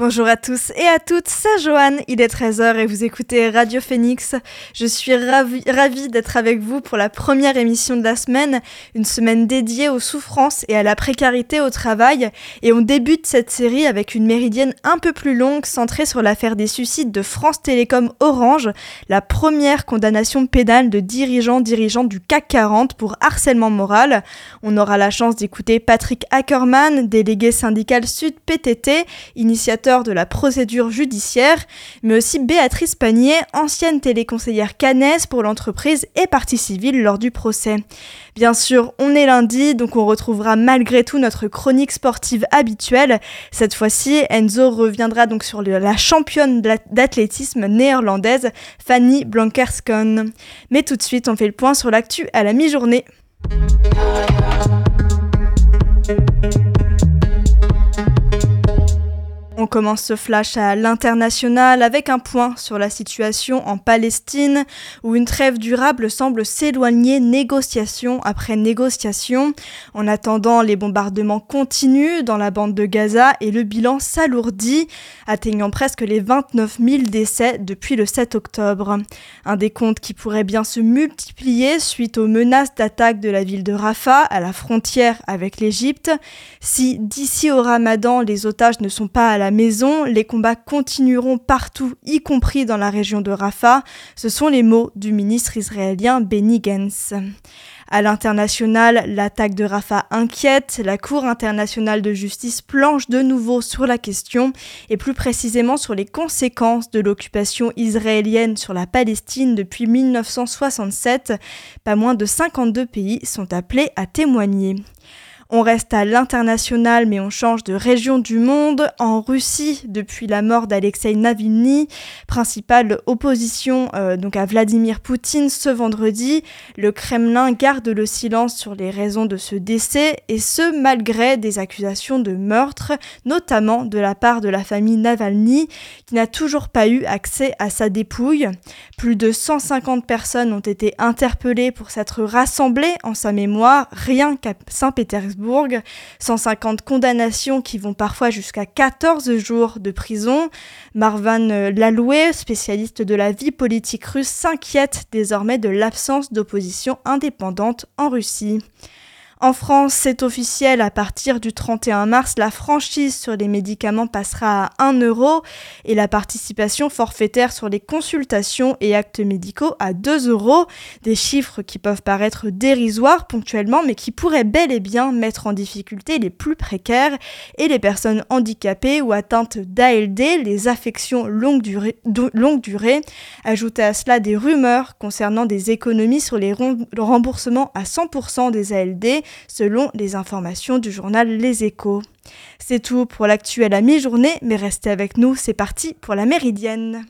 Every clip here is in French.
Bonjour à tous et à toutes, c'est Joanne, il est 13h et vous écoutez Radio Phoenix. Je suis ravie, ravie d'être avec vous pour la première émission de la semaine, une semaine dédiée aux souffrances et à la précarité au travail. Et on débute cette série avec une méridienne un peu plus longue centrée sur l'affaire des suicides de France Télécom Orange, la première condamnation pénale de dirigeants dirigeants du CAC 40 pour harcèlement moral. On aura la chance d'écouter Patrick Ackerman, délégué syndical Sud PTT, initiateur de la procédure judiciaire, mais aussi Béatrice Panier, ancienne téléconseillère cannaise pour l'entreprise et partie civile lors du procès. Bien sûr, on est lundi, donc on retrouvera malgré tout notre chronique sportive habituelle. Cette fois-ci, Enzo reviendra donc sur la championne d'athlétisme néerlandaise, Fanny Blankerskon. Mais tout de suite, on fait le point sur l'actu à la mi-journée. On commence ce flash à l'international avec un point sur la situation en Palestine où une trêve durable semble s'éloigner négociation après négociation. En attendant, les bombardements continuent dans la bande de Gaza et le bilan s'alourdit, atteignant presque les 29 000 décès depuis le 7 octobre. Un décompte qui pourrait bien se multiplier suite aux menaces d'attaque de la ville de Rafah à la frontière avec l'Égypte. Si d'ici au ramadan les otages ne sont pas à la maison, les combats continueront partout, y compris dans la région de Rafah. Ce sont les mots du ministre israélien Benny Gantz. À l'international, l'attaque de Rafah inquiète, la Cour internationale de justice planche de nouveau sur la question et plus précisément sur les conséquences de l'occupation israélienne sur la Palestine depuis 1967. Pas moins de 52 pays sont appelés à témoigner. On reste à l'international, mais on change de région du monde. En Russie, depuis la mort d'Alexei Navalny, principale opposition euh, donc à Vladimir Poutine ce vendredi, le Kremlin garde le silence sur les raisons de ce décès, et ce malgré des accusations de meurtre, notamment de la part de la famille Navalny, qui n'a toujours pas eu accès à sa dépouille. Plus de 150 personnes ont été interpellées pour s'être rassemblées en sa mémoire, rien qu'à Saint-Pétersbourg 150 condamnations qui vont parfois jusqu'à 14 jours de prison. Marvan Laloué, spécialiste de la vie politique russe, s'inquiète désormais de l'absence d'opposition indépendante en Russie. En France, c'est officiel, à partir du 31 mars, la franchise sur les médicaments passera à 1 euro et la participation forfaitaire sur les consultations et actes médicaux à 2 euros. Des chiffres qui peuvent paraître dérisoires ponctuellement, mais qui pourraient bel et bien mettre en difficulté les plus précaires et les personnes handicapées ou atteintes d'ALD, les affections longue durée, longue durée. Ajoutez à cela des rumeurs concernant des économies sur les remboursements à 100% des ALD selon les informations du journal Les Échos. C'est tout pour l'actuel à mi-journée, mais restez avec nous, c'est parti pour la méridienne.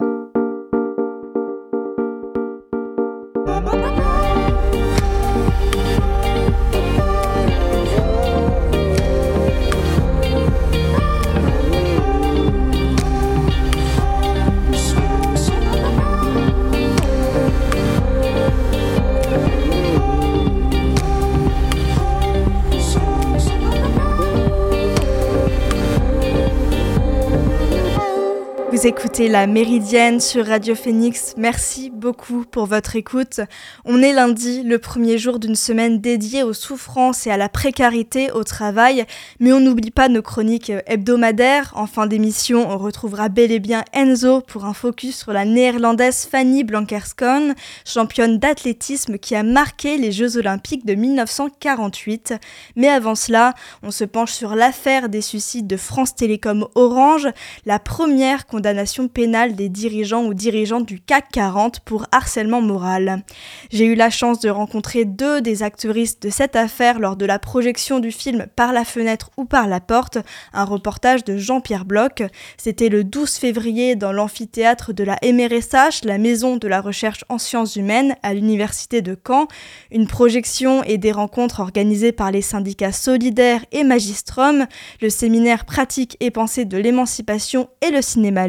Vous écoutez la Méridienne sur Radio Phoenix. Merci beaucoup pour votre écoute. On est lundi, le premier jour d'une semaine dédiée aux souffrances et à la précarité au travail, mais on n'oublie pas nos chroniques hebdomadaires. En fin d'émission, on retrouvera bel et bien Enzo pour un focus sur la néerlandaise Fanny Blankerskon, championne d'athlétisme qui a marqué les Jeux olympiques de 1948. Mais avant cela, on se penche sur l'affaire des suicides de France Télécom Orange, la première condamnation nation pénale des dirigeants ou dirigeantes du CAC 40 pour harcèlement moral. J'ai eu la chance de rencontrer deux des actrices de cette affaire lors de la projection du film Par la fenêtre ou par la porte, un reportage de Jean-Pierre Bloch. C'était le 12 février dans l'amphithéâtre de la MRSH, la maison de la recherche en sciences humaines à l'université de Caen. Une projection et des rencontres organisées par les syndicats solidaires et Magistrum, le séminaire pratique et pensée de l'émancipation et le cinéma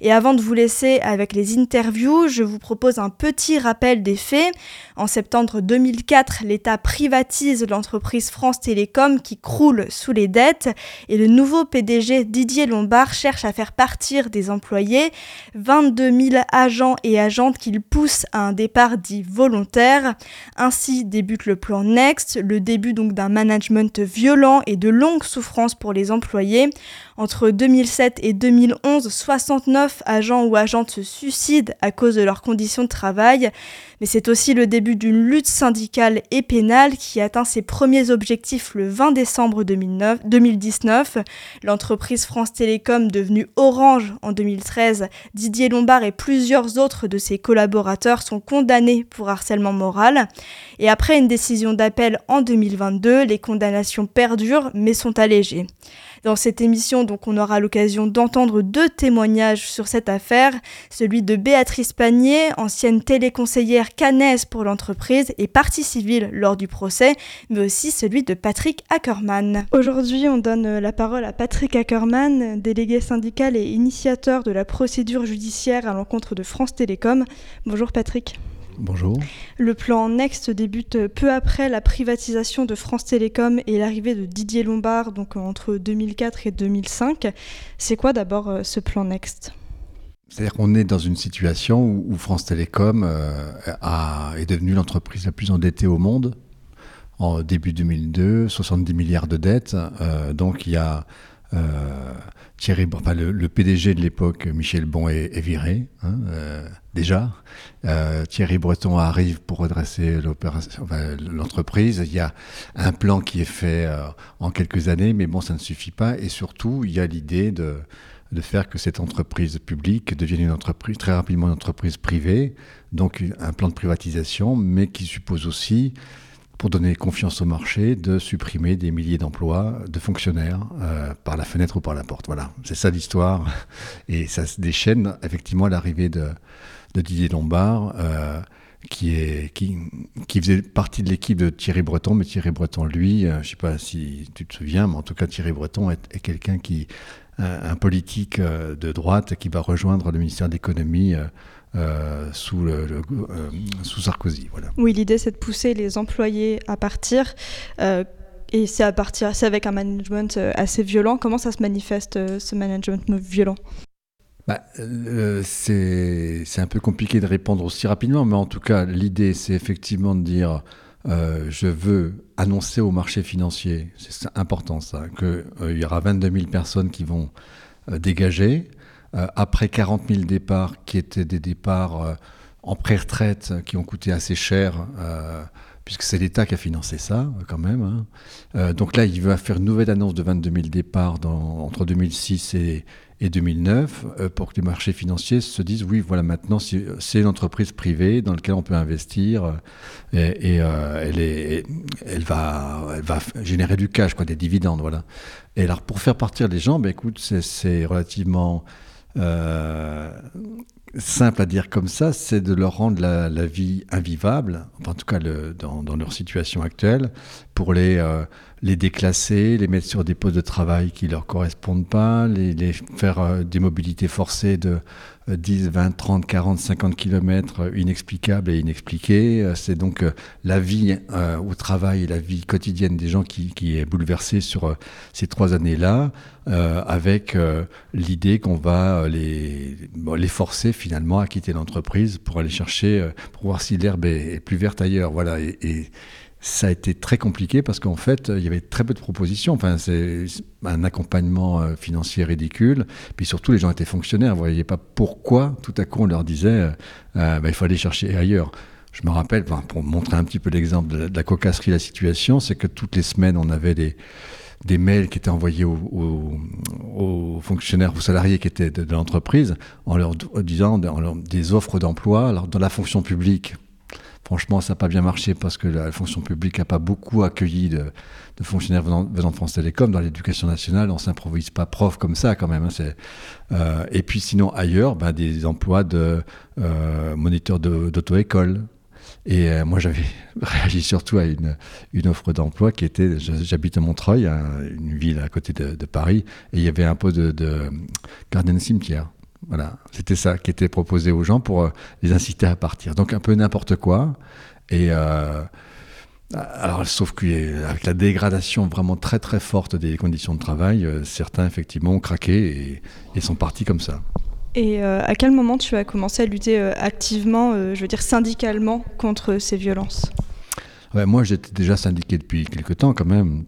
Et avant de vous laisser avec les interviews, je vous propose un petit rappel des faits. En septembre 2004, l'État privatise l'entreprise France Télécom qui croule sous les dettes et le nouveau PDG Didier Lombard cherche à faire partir des employés, 22 000 agents et agentes qu'il pousse à un départ dit volontaire. Ainsi débute le plan Next, le début donc d'un management violent et de longues souffrances pour les employés. Entre 2007 et 2011, 69 agents ou agentes se suicident à cause de leurs conditions de travail. Mais c'est aussi le début d'une lutte syndicale et pénale qui atteint ses premiers objectifs le 20 décembre 2019. L'entreprise France Télécom, devenue Orange en 2013, Didier Lombard et plusieurs autres de ses collaborateurs sont condamnés pour harcèlement moral. Et après une décision d'appel en 2022, les condamnations perdurent mais sont allégées. Dans cette émission, donc, on aura l'occasion d'entendre deux témoignages sur cette affaire, celui de Béatrice Panier, ancienne téléconseillère cannaise pour l'entreprise et partie civile lors du procès, mais aussi celui de Patrick Ackerman. Aujourd'hui, on donne la parole à Patrick Ackerman, délégué syndical et initiateur de la procédure judiciaire à l'encontre de France Télécom. Bonjour Patrick. Bonjour. Le plan Next débute peu après la privatisation de France Télécom et l'arrivée de Didier Lombard, donc entre 2004 et 2005. C'est quoi d'abord euh, ce plan Next? C'est-à-dire qu'on est dans une situation où, France Télécom euh, est devenue l'entreprise la plus endettée au monde en début 2002, 70 milliards de dettes. Euh, donc il y a Thierry, enfin, le, PDG de l'époque, Michel Bon, est, viré, hein, euh, déjà. Euh, Thierry Breton arrive pour redresser l'entreprise. il y a un plan qui est fait euh, en quelques années, mais bon, ça ne suffit pas. Et surtout, il y a l'idée de, de faire que cette entreprise publique devienne une entreprise, très rapidement une entreprise privée. Donc, un plan de privatisation, mais qui suppose aussi pour donner confiance au marché, de supprimer des milliers d'emplois de fonctionnaires euh, par la fenêtre ou par la porte. Voilà, c'est ça l'histoire. Et ça se déchaîne effectivement à l'arrivée de, Didier Lombard, euh, qui, faisait partie de l'équipe de Thierry Breton. Mais Thierry Breton, lui, euh, je ne sais pas si tu te souviens, mais en tout cas, Thierry Breton est, quelqu'un qui, un, politique de droite qui va rejoindre le ministère de l'économie sous, le, euh, sous Sarkozy. Voilà. Oui, l'idée c'est de pousser les employés à partir. Euh, et c'est à partir, c'est avec un management assez violent. Comment ça se manifeste ce management violent? Bah, c'est, un peu compliqué de répondre aussi rapidement, mais en tout cas, l'idée, c'est effectivement de dire je veux annoncer au marché financier, c'est important ça, qu'il y aura 22 000 personnes qui vont dégager. Euh, après 40 000 départs qui étaient des départs euh, en pré-retraite qui ont coûté assez cher, euh, puisque c'est l'État qui a financé ça quand même. Hein. donc là, il va faire une nouvelle annonce de 22 000 départs dans, entre 2006 et, et 2009 pour que les marchés financiers se disent oui, voilà, maintenant c'est une entreprise privée dans laquelle on peut investir et, elle, va, générer du cash, quoi, des dividendes. Voilà. Et alors pour faire partir les gens, ben, écoute, c'est relativement euh, simple à dire comme ça, c'est de leur rendre la, vie invivable, en tout cas dans, leur situation actuelle, pour les, euh, les déclasser, les mettre sur des postes de travail qui ne leur correspondent pas, les, faire euh, des mobilités forcées de 10, 20, 30, 40, 50 kilomètres inexplicables et inexpliquées. C'est donc la vie au travail et la vie quotidienne des gens qui, est bouleversée sur ces trois années-là. Euh, avec euh, l'idée qu'on va euh, les, les forcer finalement à quitter l'entreprise pour aller chercher, pour voir si l'herbe est, plus verte ailleurs. Voilà. Ça a été très compliqué parce qu'en fait, il y avait très peu de propositions. Enfin, c'est un accompagnement financier ridicule. Puis surtout, les gens étaient fonctionnaires. Vous voyez pas pourquoi tout à coup on leur disait bah, il faut aller chercher ailleurs. Je me rappelle, pour montrer un petit peu l'exemple de, la cocasserie de la situation, c'est que toutes les semaines, on avait des des mails qui étaient envoyés aux, fonctionnaires, aux salariés qui étaient de, l'entreprise, en leur disant des offres d'emploi. Dans la fonction publique, franchement, ça n'a pas bien marché parce que la fonction publique n'a pas beaucoup accueilli de, fonctionnaires venant, de France Télécom. Dans l'éducation nationale, on ne s'improvise pas prof comme ça quand même. Hein, euh, et puis sinon, ailleurs, ben, des emplois de euh, moniteurs d'auto-école. Et moi, j'avais réagi surtout à une, offre d'emploi qui était, j'habite à Montreuil, une ville à côté de, Paris, et il y avait un poste de, de gardien de cimetière. Voilà, c'était ça qui était proposé aux gens pour les inciter à partir. Donc un peu n'importe quoi. Et alors, sauf qu'avec la dégradation vraiment très très forte des conditions de travail, euh, certains effectivement ont craqué et, sont partis comme ça. Et euh, à quel moment tu as commencé à lutter euh, activement, je veux dire syndicalement, contre ces violences? Moi, j'étais déjà syndiqué depuis quelque temps quand même.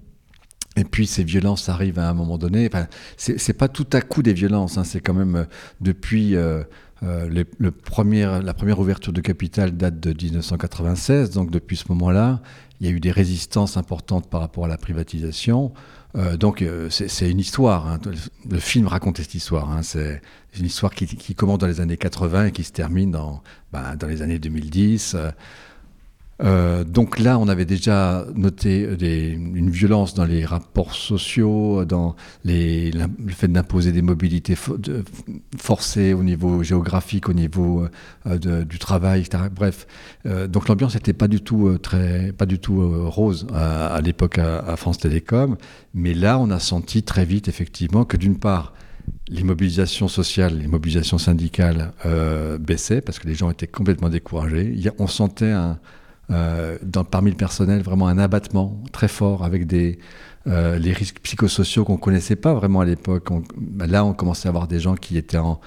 Et puis ces violences arrivent à un moment donné. Enfin, c'est pas tout à coup des violences. Hein, c'est quand même depuis le la première ouverture de capital date de 1996. Donc depuis ce moment-là, il y a eu des résistances importantes par rapport à la privatisation. Euh, donc euh, c'est une histoire. Hein. Le film raconte cette histoire. Hein. C'est une histoire qui, qui, commence dans les années 80 et qui se termine dans, ben, dans les années 2010. Euh, donc là, on avait déjà noté une violence dans les rapports sociaux, dans les, le fait d'imposer des mobilités forcées au niveau géographique, au niveau euh, du travail, etc. Bref, euh, donc l'ambiance n'était pas du tout très, pas du tout rose à, l'époque à, France Télécom, mais là, on a senti très vite effectivement que d'une part, les mobilisations sociales, les mobilisations syndicales baissaient parce que les gens étaient complètement découragés. on sentait un euh, parmi le personnel vraiment un abattement très fort avec des, euh, les risques psychosociaux qu'on ne connaissait pas vraiment à l'époque. Bah, là, on commençait à avoir des gens qui étaient en,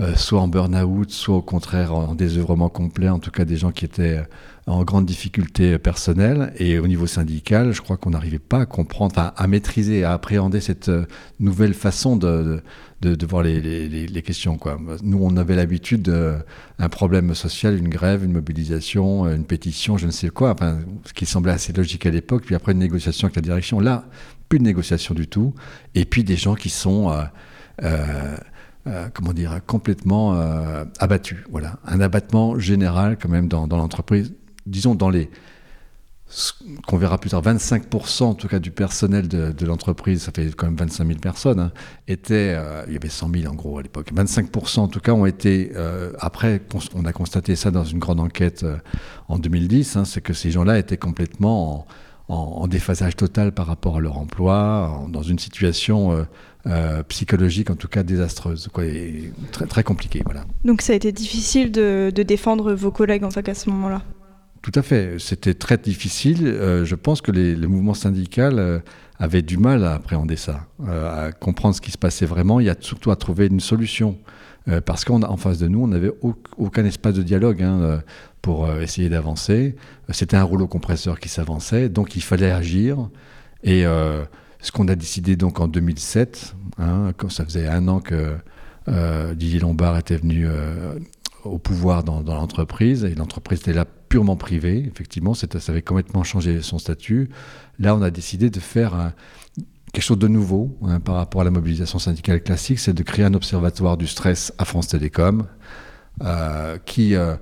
euh, soit en burn-out, soit au contraire en désœuvrement complet, en tout cas des gens qui étaient en grande difficulté personnelle. Et au niveau syndical, je crois qu'on n'arrivait pas à comprendre, à maîtriser, à appréhender cette nouvelle façon de, voir les, les, questions. Quoi. Nous, on avait l'habitude d'un problème social, une grève, une mobilisation, une pétition, je ne sais quoi, ce qui semblait assez logique à l'époque, puis après une négociation avec la direction. Là, plus de négociation du tout. Et puis des gens qui sont... Euh, euh, euh, complètement abattus. Voilà, un abattement général quand même dans l'entreprise. Disons dans les qu'on verra plus tard, 25% en tout cas du personnel de, l'entreprise, ça fait quand même 25 000 personnes, hein, euh, il y avait 100 000 en gros à l'époque, 25% en tout cas ont été, euh, après on a constaté ça dans une grande enquête euh, en 2010, hein, c'est que ces gens-là étaient complètement en, déphasage total par rapport à leur emploi, dans une situation psychologique en tout cas désastreuse, très compliquée. Voilà. Donc ça a été difficile de, de défendre vos collègues en fait à ce moment-là? Tout à fait. C'était très difficile. Euh, je pense que le mouvement syndical euh, avait du mal à appréhender ça, euh, à comprendre ce qui se passait vraiment. Y a surtout à trouver une solution. parce qu'en face de nous, on n'avait aucun espace de dialogue hein, pour essayer d'avancer. C'était un rouleau compresseur qui s'avançait, donc il fallait agir. Et ce qu'on a décidé donc en 2007, hein, quand ça faisait un an que Didier Lombard était venu au pouvoir dans l'entreprise, et l'entreprise était là purement privé, effectivement, ça avait complètement changé son statut. Là, on a décidé de faire quelque chose de nouveau hein, par rapport à la mobilisation syndicale classique, c'est de créer un observatoire du stress à France Télécom, euh, qui, euh,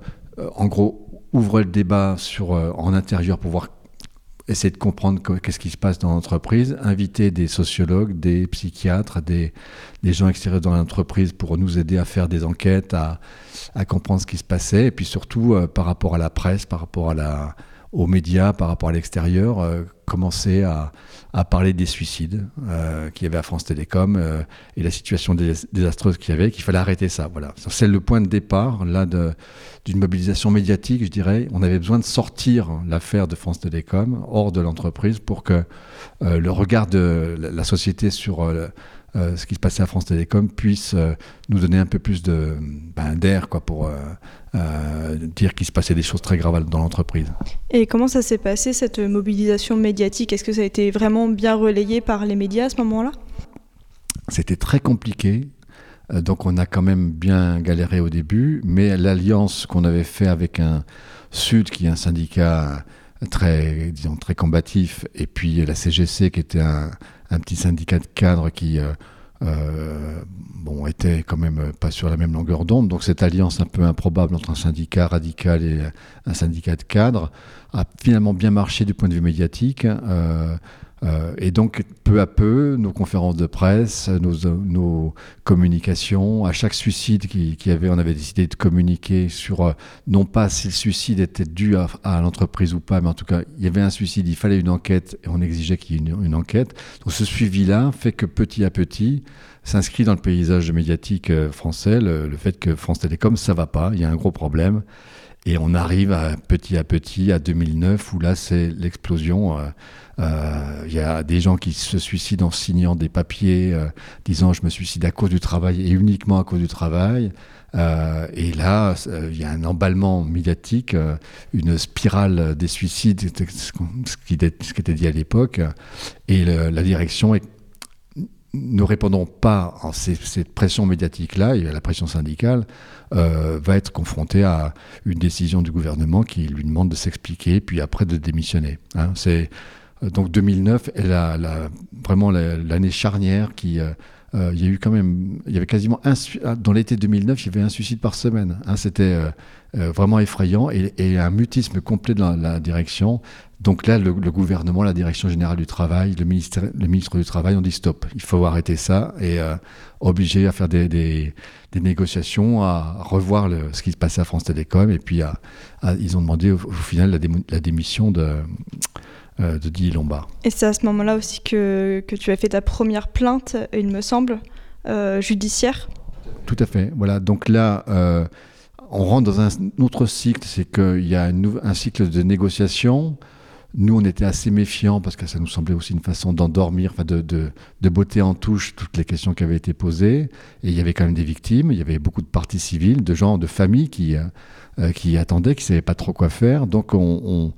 en gros, ouvre le débat sur, euh, en intérieur pour voir essayer de comprendre qu'est-ce qui se passe dans l'entreprise, inviter des sociologues, des psychiatres, des, gens extérieurs dans l'entreprise pour nous aider à faire des enquêtes, à, à comprendre ce qui se passait, et puis surtout euh, par rapport à la presse, par rapport à la, aux médias, par rapport à l'extérieur, euh, commencer à, à, parler des suicides euh, qu'il y avait à France Télécom euh, et la situation désastreuse qu'il y avait, qu'il fallait arrêter ça. Voilà, c'est le point de départ là d'une mobilisation médiatique, je dirais. On avait besoin de sortir l'affaire de France Télécom hors de l'entreprise pour que le regard de la société sur euh, ce qui se passait à France Télécom puisse euh, nous donner un peu plus de ben, d'air quoi pour euh, dire qu'il se passait des choses très graves dans l'entreprise. Et comment ça s'est passé cette mobilisation médiatique? Est-ce que ça a été vraiment bien relayé par les médias à ce moment-là? C'était très compliqué. Donc on a quand même bien galéré au début, mais l'alliance qu'on avait fait avec un Sud, qui est un syndicat très, disons, très combatif, et puis la CGC, qui était un, un petit syndicat de cadres qui euh, euh, bon, était quand même pas sur la même longueur d'onde. Donc cette alliance un peu improbable entre un syndicat radical et un syndicat de cadres a finalement bien marché du point de vue médiatique. Euh, Euh, et donc, peu à peu, nos conférences de presse, nos, communications, à chaque suicide qui, qui, avait, on avait décidé de communiquer sur, euh, non pas si le suicide était dû à, l'entreprise ou pas, mais en tout cas, il y avait un suicide, il fallait une enquête, et on exigeait qu'il y ait une, enquête. Donc, ce suivi-là fait que petit à petit, s'inscrit dans le paysage médiatique euh, français, le, fait que France Télécom, ça va pas, il y a un gros problème. Et on arrive petit à petit à 2009 où là c'est l'explosion. Il y a des gens qui se suicident en signant des papiers euh, disant je me suicide à cause du travail et uniquement à cause du travail. et là, il y a un emballement médiatique, une spirale des suicides, ce qui, était dit à l'époque. Et la direction est ne répondons pas à cette pression médiatique-là et à la pression syndicale, euh, va être confronté à une décision du gouvernement qui lui demande de s'expliquer, puis après de démissionner. Hein. C'est euh, donc 2009 est la, vraiment l'année charnière qui euh, il y a eu quand même, il y avait quasiment un, dans l'été 2009, il y avait un suicide par semaine. Hein. C'était vraiment effrayant et, un mutisme complet de la direction donc là, le, gouvernement, la direction générale du travail, le, ministère, le ministre du Travail ont dit stop, il faut arrêter ça et euh, obligé à faire des, des, négociations, à revoir le, ce qui se passait à France Télécom. Et puis ils ont demandé au, final la, démission de, euh, de Didier Lombard. Et c'est à ce moment-là aussi que, que, tu as fait ta première plainte, il me semble, euh, judiciaire Tout à fait. Voilà, donc là euh, on rentre dans un autre cycle, c'est qu'il y a un cycle de négociation nous, on était assez méfiants parce que ça nous semblait aussi une façon d'endormir, enfin de, de, de, botter en touche toutes les questions qui avaient été posées. Et il y avait quand même des victimes, il y avait beaucoup de parties civiles, de gens, de familles qui, euh, qui attendaient, qui ne savaient pas trop quoi faire. Donc on, on,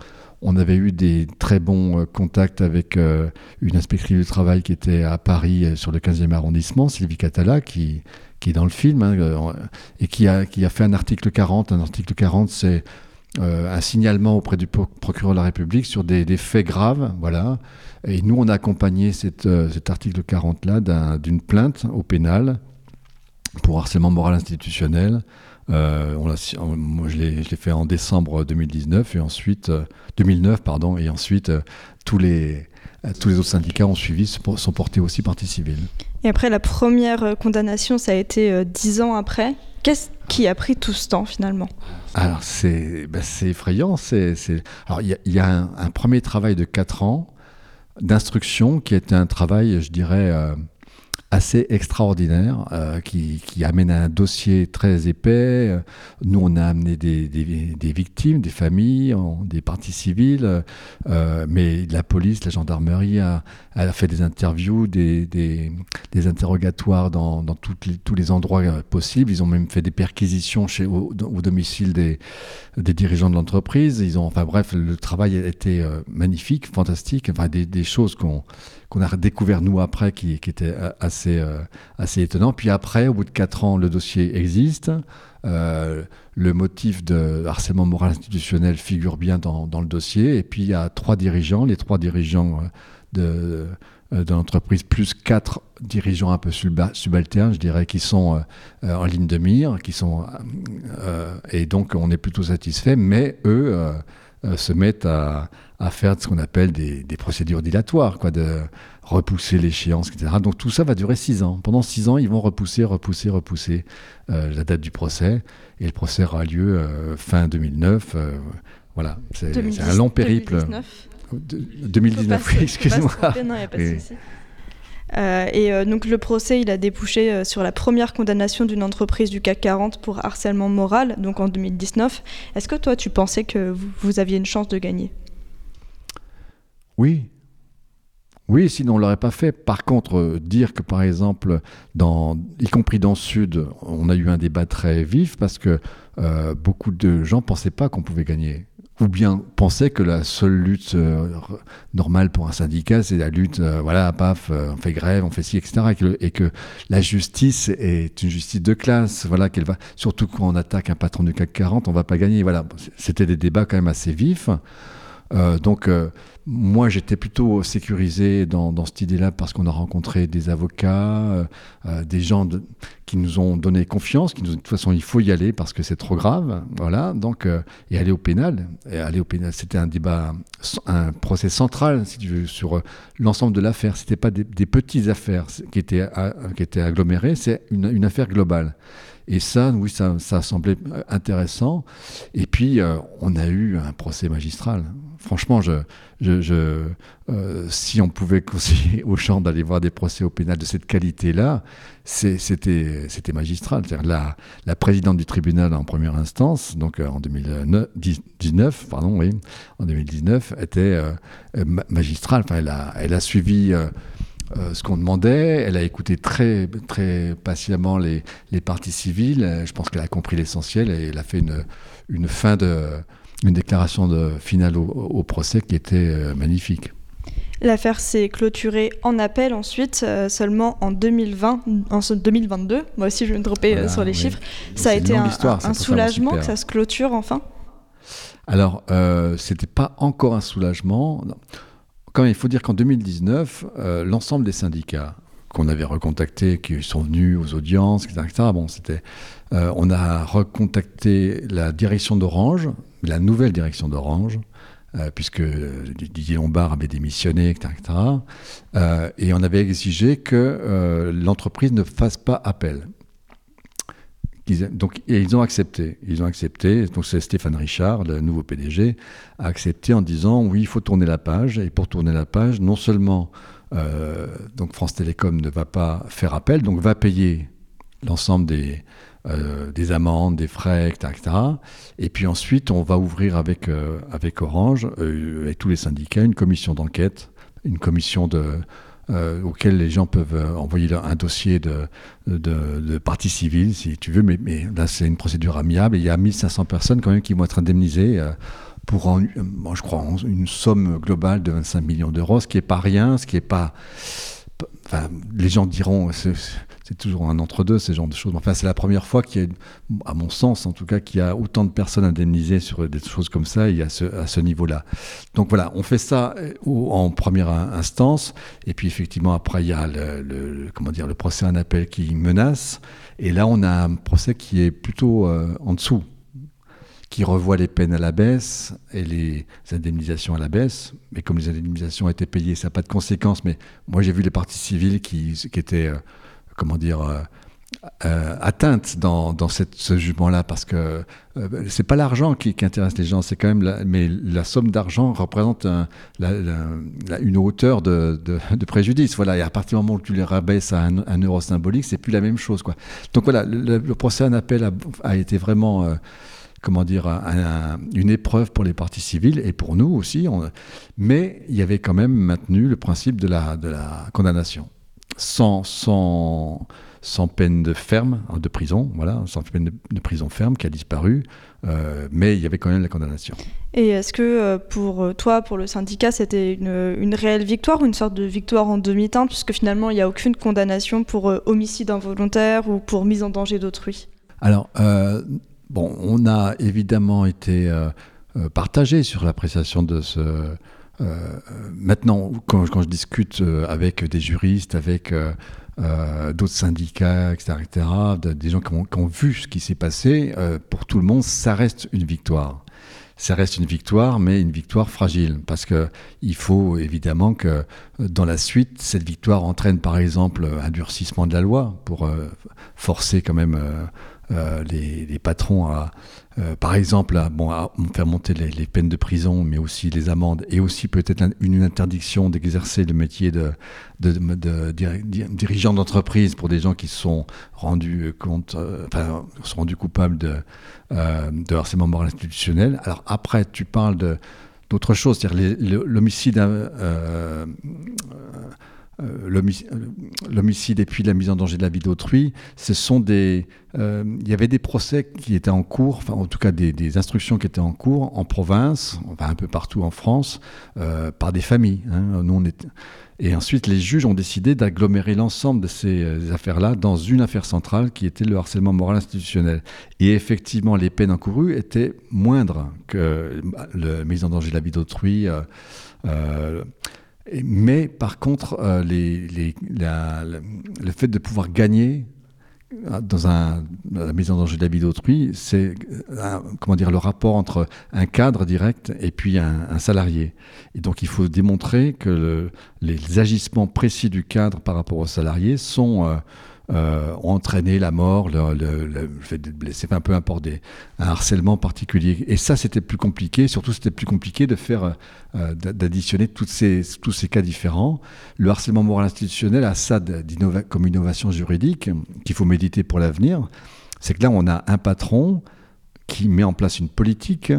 avait eu des très bons euh, contacts avec une inspectrice du travail qui était à Paris sur le 15e arrondissement, Sylvie Catala, qui, est dans le film, hein, et qui a, fait un article 40. Un article 40, c'est euh, un signalement auprès du procureur de la République sur des, faits graves, voilà. Et nous, on a accompagné euh, cet article 40-là d'une plainte au pénal pour harcèlement moral institutionnel. Euh, on moi, je l'ai fait en décembre 2019 et ensuite 2009, pardon, et ensuite tous les tous les autres syndicats ont suivi, sont portés aussi partie civile. Et après, la première condamnation, ça a été dix ans après. Qu'est-ce qui a pris tout ce temps finalement? Alors c'est ben, effrayant. C'est, Alors il y, a, un, premier travail de 4 ans d'instruction qui était un travail, je dirais, euh, assez extraordinaire euh, qui, amène à un dossier très épais. Nous, on a amené des, victimes, des familles, des parties civiles, euh, mais la police, la gendarmerie a, fait des interviews, des, interrogatoires dans, tous les endroits euh, possibles. Ils ont même fait des perquisitions chez, au, domicile des, dirigeants de l'entreprise. Ils ont, enfin bref, le travail a été magnifique, fantastique. Enfin, des, choses qu'on qu'on a découvert nous après, qui, était euh, assez, euh, assez étonnant. Puis après, au bout de quatre ans, le dossier existe. Euh, le motif de harcèlement moral institutionnel figure bien dans, dans, le dossier. Et puis il y a trois dirigeants, les trois dirigeants de, de l'entreprise, plus quatre dirigeants un peu subalternes, je dirais, qui sont en ligne de mire, qui sont et donc on est plutôt satisfait. Mais eux se mettent à, à faire ce qu'on appelle des, procédures dilatoires, quoi, de repousser l'échéance, etc. Donc tout ça va durer six ans. Pendant six ans, ils vont repousser, repousser, repousser euh, la date du procès. Et le procès aura lieu euh, fin 2009. Euh, voilà, c'est un long périple. 2019, 2019 oui, excusez-moi. et donc le procès, il a débouché sur la première condamnation d'une entreprise du CAC 40 pour harcèlement moral, donc en 2019. Est-ce que toi, tu pensais que vous aviez une chance de gagner? Oui. Oui, sinon on l'aurait pas fait. Par contre, euh, dire que par exemple, dans, y compris dans le Sud, on a eu un débat très vif parce que euh, beaucoup de gens pensaient pas qu'on pouvait gagner. Ou bien pensaient que la seule lutte euh, normale pour un syndicat, c'est la lutte, voilà, paf, on fait grève, on fait ci, etc. Et que, la justice est une justice de classe, voilà, qu'elle va, surtout quand on attaque un patron du CAC 40, on va pas gagner. Voilà, c'était des débats quand même assez vifs. Donc, moi, j'étais plutôt sécurisé dans, cette idée-là parce qu'on a rencontré des avocats, euh, euh, des gens qui nous ont donné confiance, qui nous ont dit de toute façon il faut y aller parce que c'est trop grave, voilà. Donc et aller au pénal, aller au pénal, c'était un débat, un procès central si tu veux sur l'ensemble de l'affaire. C'était pas des, petites affaires qui étaient qui étaient agglomérées, c'est une, affaire globale. Et ça, oui, ça, ça semblait intéressant. Et puis, euh, on a eu un procès magistral. Franchement, euh, si on pouvait conseiller aux gens d'aller voir des procès au pénal de cette qualité-là, c'était magistral. La, la présidente du tribunal en première instance, donc euh, en 2019, pardon, oui, en 2019, était magistrale. Enfin, elle a, suivi euh, ce qu'on demandait. Elle a écouté très, patiemment les, les parties civiles. Euh, je pense qu'elle a compris l'essentiel et elle a fait une fin de, une déclaration de finale au, procès qui était euh, magnifique. L'affaire s'est clôturée en appel ensuite, seulement en 2020, en 2022. Moi aussi, je vais me tromper sur les chiffres. Ça a été un, un soulagement que ça se clôture enfin Alors, euh, c'était pas encore un soulagement. Quand même, il faut dire qu'en 2019, euh, l'ensemble des syndicats qu'on avait recontactés, qui sont venus aux audiences, etc., bon, c'était, euh, on a recontacté la direction d'Orange, la nouvelle direction d'Orange, euh, puisque Didier Lombard avait démissionné, etc., et on avait exigé que l'entreprise ne fasse pas appel donc, ils ont accepté. Ils ont accepté. Donc, c'est Stéphane Richard, le nouveau PDG, a accepté en disant oui, il faut tourner la page. Et pour tourner la page, non seulement euh, donc France Télécom ne va pas faire appel, donc va payer l'ensemble des, euh, des amendes, des frais, etc., Et puis ensuite, on va ouvrir avec, euh, avec Orange et tous les syndicats une commission d'enquête, une commission de euh, auquel les gens peuvent euh, envoyer un dossier de, de, partie civile, si tu veux, mais, là c'est une procédure amiable. Il y a 1500 personnes quand même qui vont être indemnisées euh, pour, je crois, une somme globale de 25 millions d'euros, ce qui n'est pas rien, ce qui n'est pas... Les gens diront, c'est toujours un entre-deux, ces genres de choses. Enfin, c'est la première fois qu'il y a, à mon sens en tout cas, qu'il y a autant de personnes indemnisées sur des choses comme ça et à ce, à ce niveau-là. Donc voilà, on fait ça euh, en première instance, et puis effectivement, après, il y a le, comment dire, le procès en appel qui menace, et là, on a un procès qui est plutôt euh, en dessous qui revoit les peines à la baisse et les indemnisations à la baisse. Mais comme les indemnisations été payées, ça n'a pas de conséquences. Mais moi, j'ai vu les parties civiles qui, étaient euh, comment dire, euh, euh, atteinte dans, dans ce jugement-là, parce que c'est pas l'argent qui, intéresse les gens, c'est quand même, mais la somme d'argent représente une hauteur de, de, préjudice. Voilà, et à partir du moment où tu les rabaisses à un, euro symbolique, c'est plus la même chose, quoi. Donc voilà, le, procès en appel a, été vraiment comment dire, une épreuve pour les parties civiles et pour nous aussi. mais il y avait quand même maintenu le principe de la, de la condamnation sans, sans, sans peine de ferme, hein, de prison, voilà, sans peine de, prison ferme qui a disparu, euh, mais il y avait quand même la condamnation. Et est-ce que euh, pour toi, pour le syndicat, c'était une, une, réelle victoire ou une sorte de victoire en demi-teinte, puisque finalement il n'y a aucune condamnation pour euh, homicide involontaire ou pour mise en danger d'autrui? Alors, bon, on a évidemment été partagé sur l'appréciation de ce euh, maintenant, quand, je discute euh, avec des juristes, avec euh, d'autres syndicats, etc., des gens qui ont, vu ce qui s'est passé, pour tout le monde, ça reste une victoire ça reste une victoire, mais une victoire fragile, parce que il faut évidemment que dans la suite, cette victoire entraîne par exemple un durcissement de la loi pour forcer quand même euh, les, patrons à, euh, par exemple, à, bon, faire monter les, peines de prison, mais aussi les amendes, et aussi peut-être une interdiction d'exercer le métier de, dirigeant d'entreprise pour des gens qui sont rendus compte, euh, sont rendus coupables de, harcèlement moral institutionnel. Alors après, tu parles de choses, c'est-à-dire l'homicide l'homicide et puis la mise en danger de la vie d'autrui, ce sont des. Euh, il y avait des procès qui étaient en cours, enfin en tout cas des, instructions qui étaient en cours en province, enfin un peu partout en France, euh, par des familles. Hein. Nous, on Et ensuite, les juges ont décidé d'agglomérer l'ensemble de ces affaires-là dans une affaire centrale qui était le harcèlement moral institutionnel. Et effectivement, les peines encourues étaient moindres que la mise en danger de la vie d'autrui. Mais par contre, euh, le fait de pouvoir gagner dans un, la mise en danger de la vie d'autrui, c'est comment dire le rapport entre un cadre direct et puis un, salarié. Et donc il faut démontrer que les agissements précis du cadre par rapport au salarié sont euh, euh, ont entraîné la mort, le, le, d'être blessé, peu importe, un harcèlement particulier. Et ça, c'était plus compliqué. Surtout, c'était plus compliqué de faire, euh, d'additionner ces, tous ces cas différents. Le harcèlement moral institutionnel a ça comme innovation juridique qu'il faut méditer pour l'avenir. C'est que là, on a un patron qui met en place une politique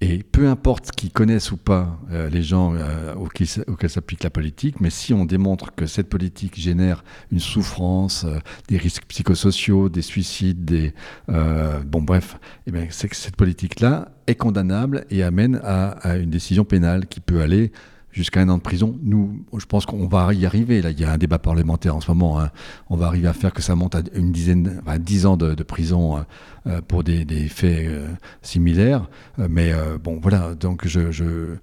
et peu importe qu'ils connaissent ou pas euh, les gens euh, auxquels, s'applique la politique, mais si on démontre que cette politique génère une souffrance, euh, des risques psychosociaux, des suicides, des bon bref, eh c'est que cette politique-là est condamnable et amène à, une décision pénale qui peut aller jusqu'à un an de prison. Nous, je pense qu'on va y arriver. Là, il y a un débat parlementaire en ce moment. Hein. On va arriver à faire que ça monte à une dizaine, à dix ans de, prison euh, pour des, faits euh, similaires. Euh, mais bon, voilà. Donc, je, je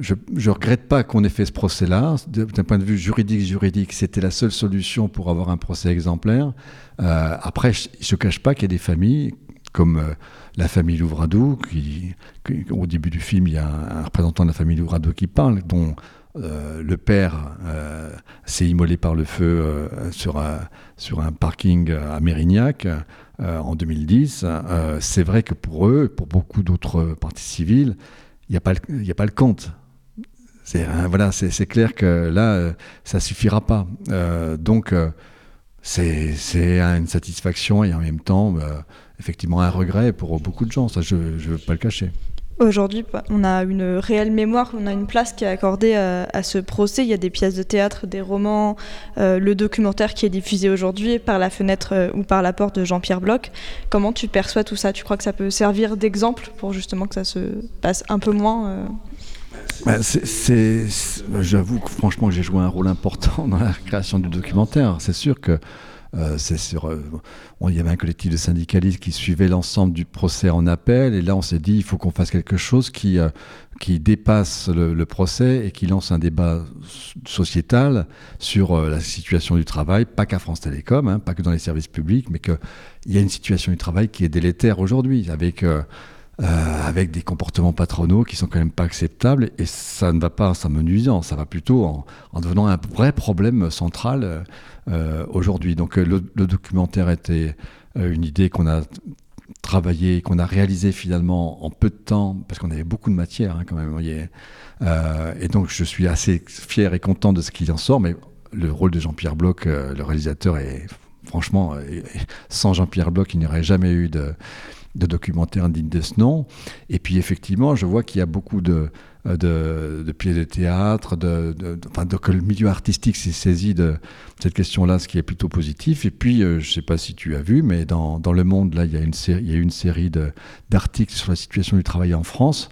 je, regrette pas qu'on ait fait ce procès-là. D'un point de vue juridique, juridique, c'était la seule solution pour avoir un procès exemplaire. après, je ne cache pas qu'il y a des familles comme la famille Louvradou, qui, au début du film, il y a un, représentant de la famille Louvradou qui parle, dont euh, le père euh, s'est immolé par le feu euh, sur, un, parking à Mérignac en 2010. c'est vrai que pour eux, pour beaucoup d'autres parties civiles, il n'y a, pas le, compte. C'est voilà, c'est clair que là, ça suffira pas. donc, c'est une satisfaction et en même temps effectivement un regret pour beaucoup de gens, ça je ne veux pas le cacher. Aujourd'hui, on a une réelle mémoire, on a une place qui est accordée à, ce procès. Il y a des pièces de théâtre, des romans, euh, le documentaire qui est diffusé aujourd'hui par la fenêtre euh, ou par la porte de Jean-Pierre Bloch. Comment tu perçois tout ça? Tu crois que ça peut servir d'exemple pour justement que ça se passe un peu moins euh? Bah, J'avoue que franchement, j'ai joué un rôle important dans la création du documentaire. C'est sûr que euh, euh, y avait un collectif de syndicalistes qui suivait l'ensemble du procès en appel, et là on s'est dit il faut qu'on fasse quelque chose qui, euh, dépasse le, procès et qui lance un débat sociétal sur la situation du travail, pas qu'à France Télécom, hein, pas que dans les services publics, mais qu'il y a une situation du travail qui est délétère aujourd'hui, avec euh, avec des comportements patronaux qui sont quand même pas acceptables et ça ne va pas en s'amenuisant, ça va plutôt en, devenant un vrai problème central euh, aujourd'hui. Donc le, documentaire était euh, une idée qu'on a travaillé, qu'on a réalisé finalement en peu de temps, parce qu'on avait beaucoup de matière hein, quand même. et donc je suis assez fier et content de ce qui en sort, mais le rôle de Jean-Pierre Bloch, le réalisateur, est franchement, sans Jean-Pierre Bloch, il n'y aurait jamais eu de, de documentaires dignes de ce nom. Et puis effectivement, je vois qu'il y a beaucoup de, de, de pieds de théâtre, de, enfin, que le milieu artistique s'est saisi de cette question-là, ce qui est plutôt positif. Et puis, euh, je ne sais pas si tu as vu, mais dans, dans, Le Monde, là, il y a une série, il y a une série d'articles sur la situation du travail en France.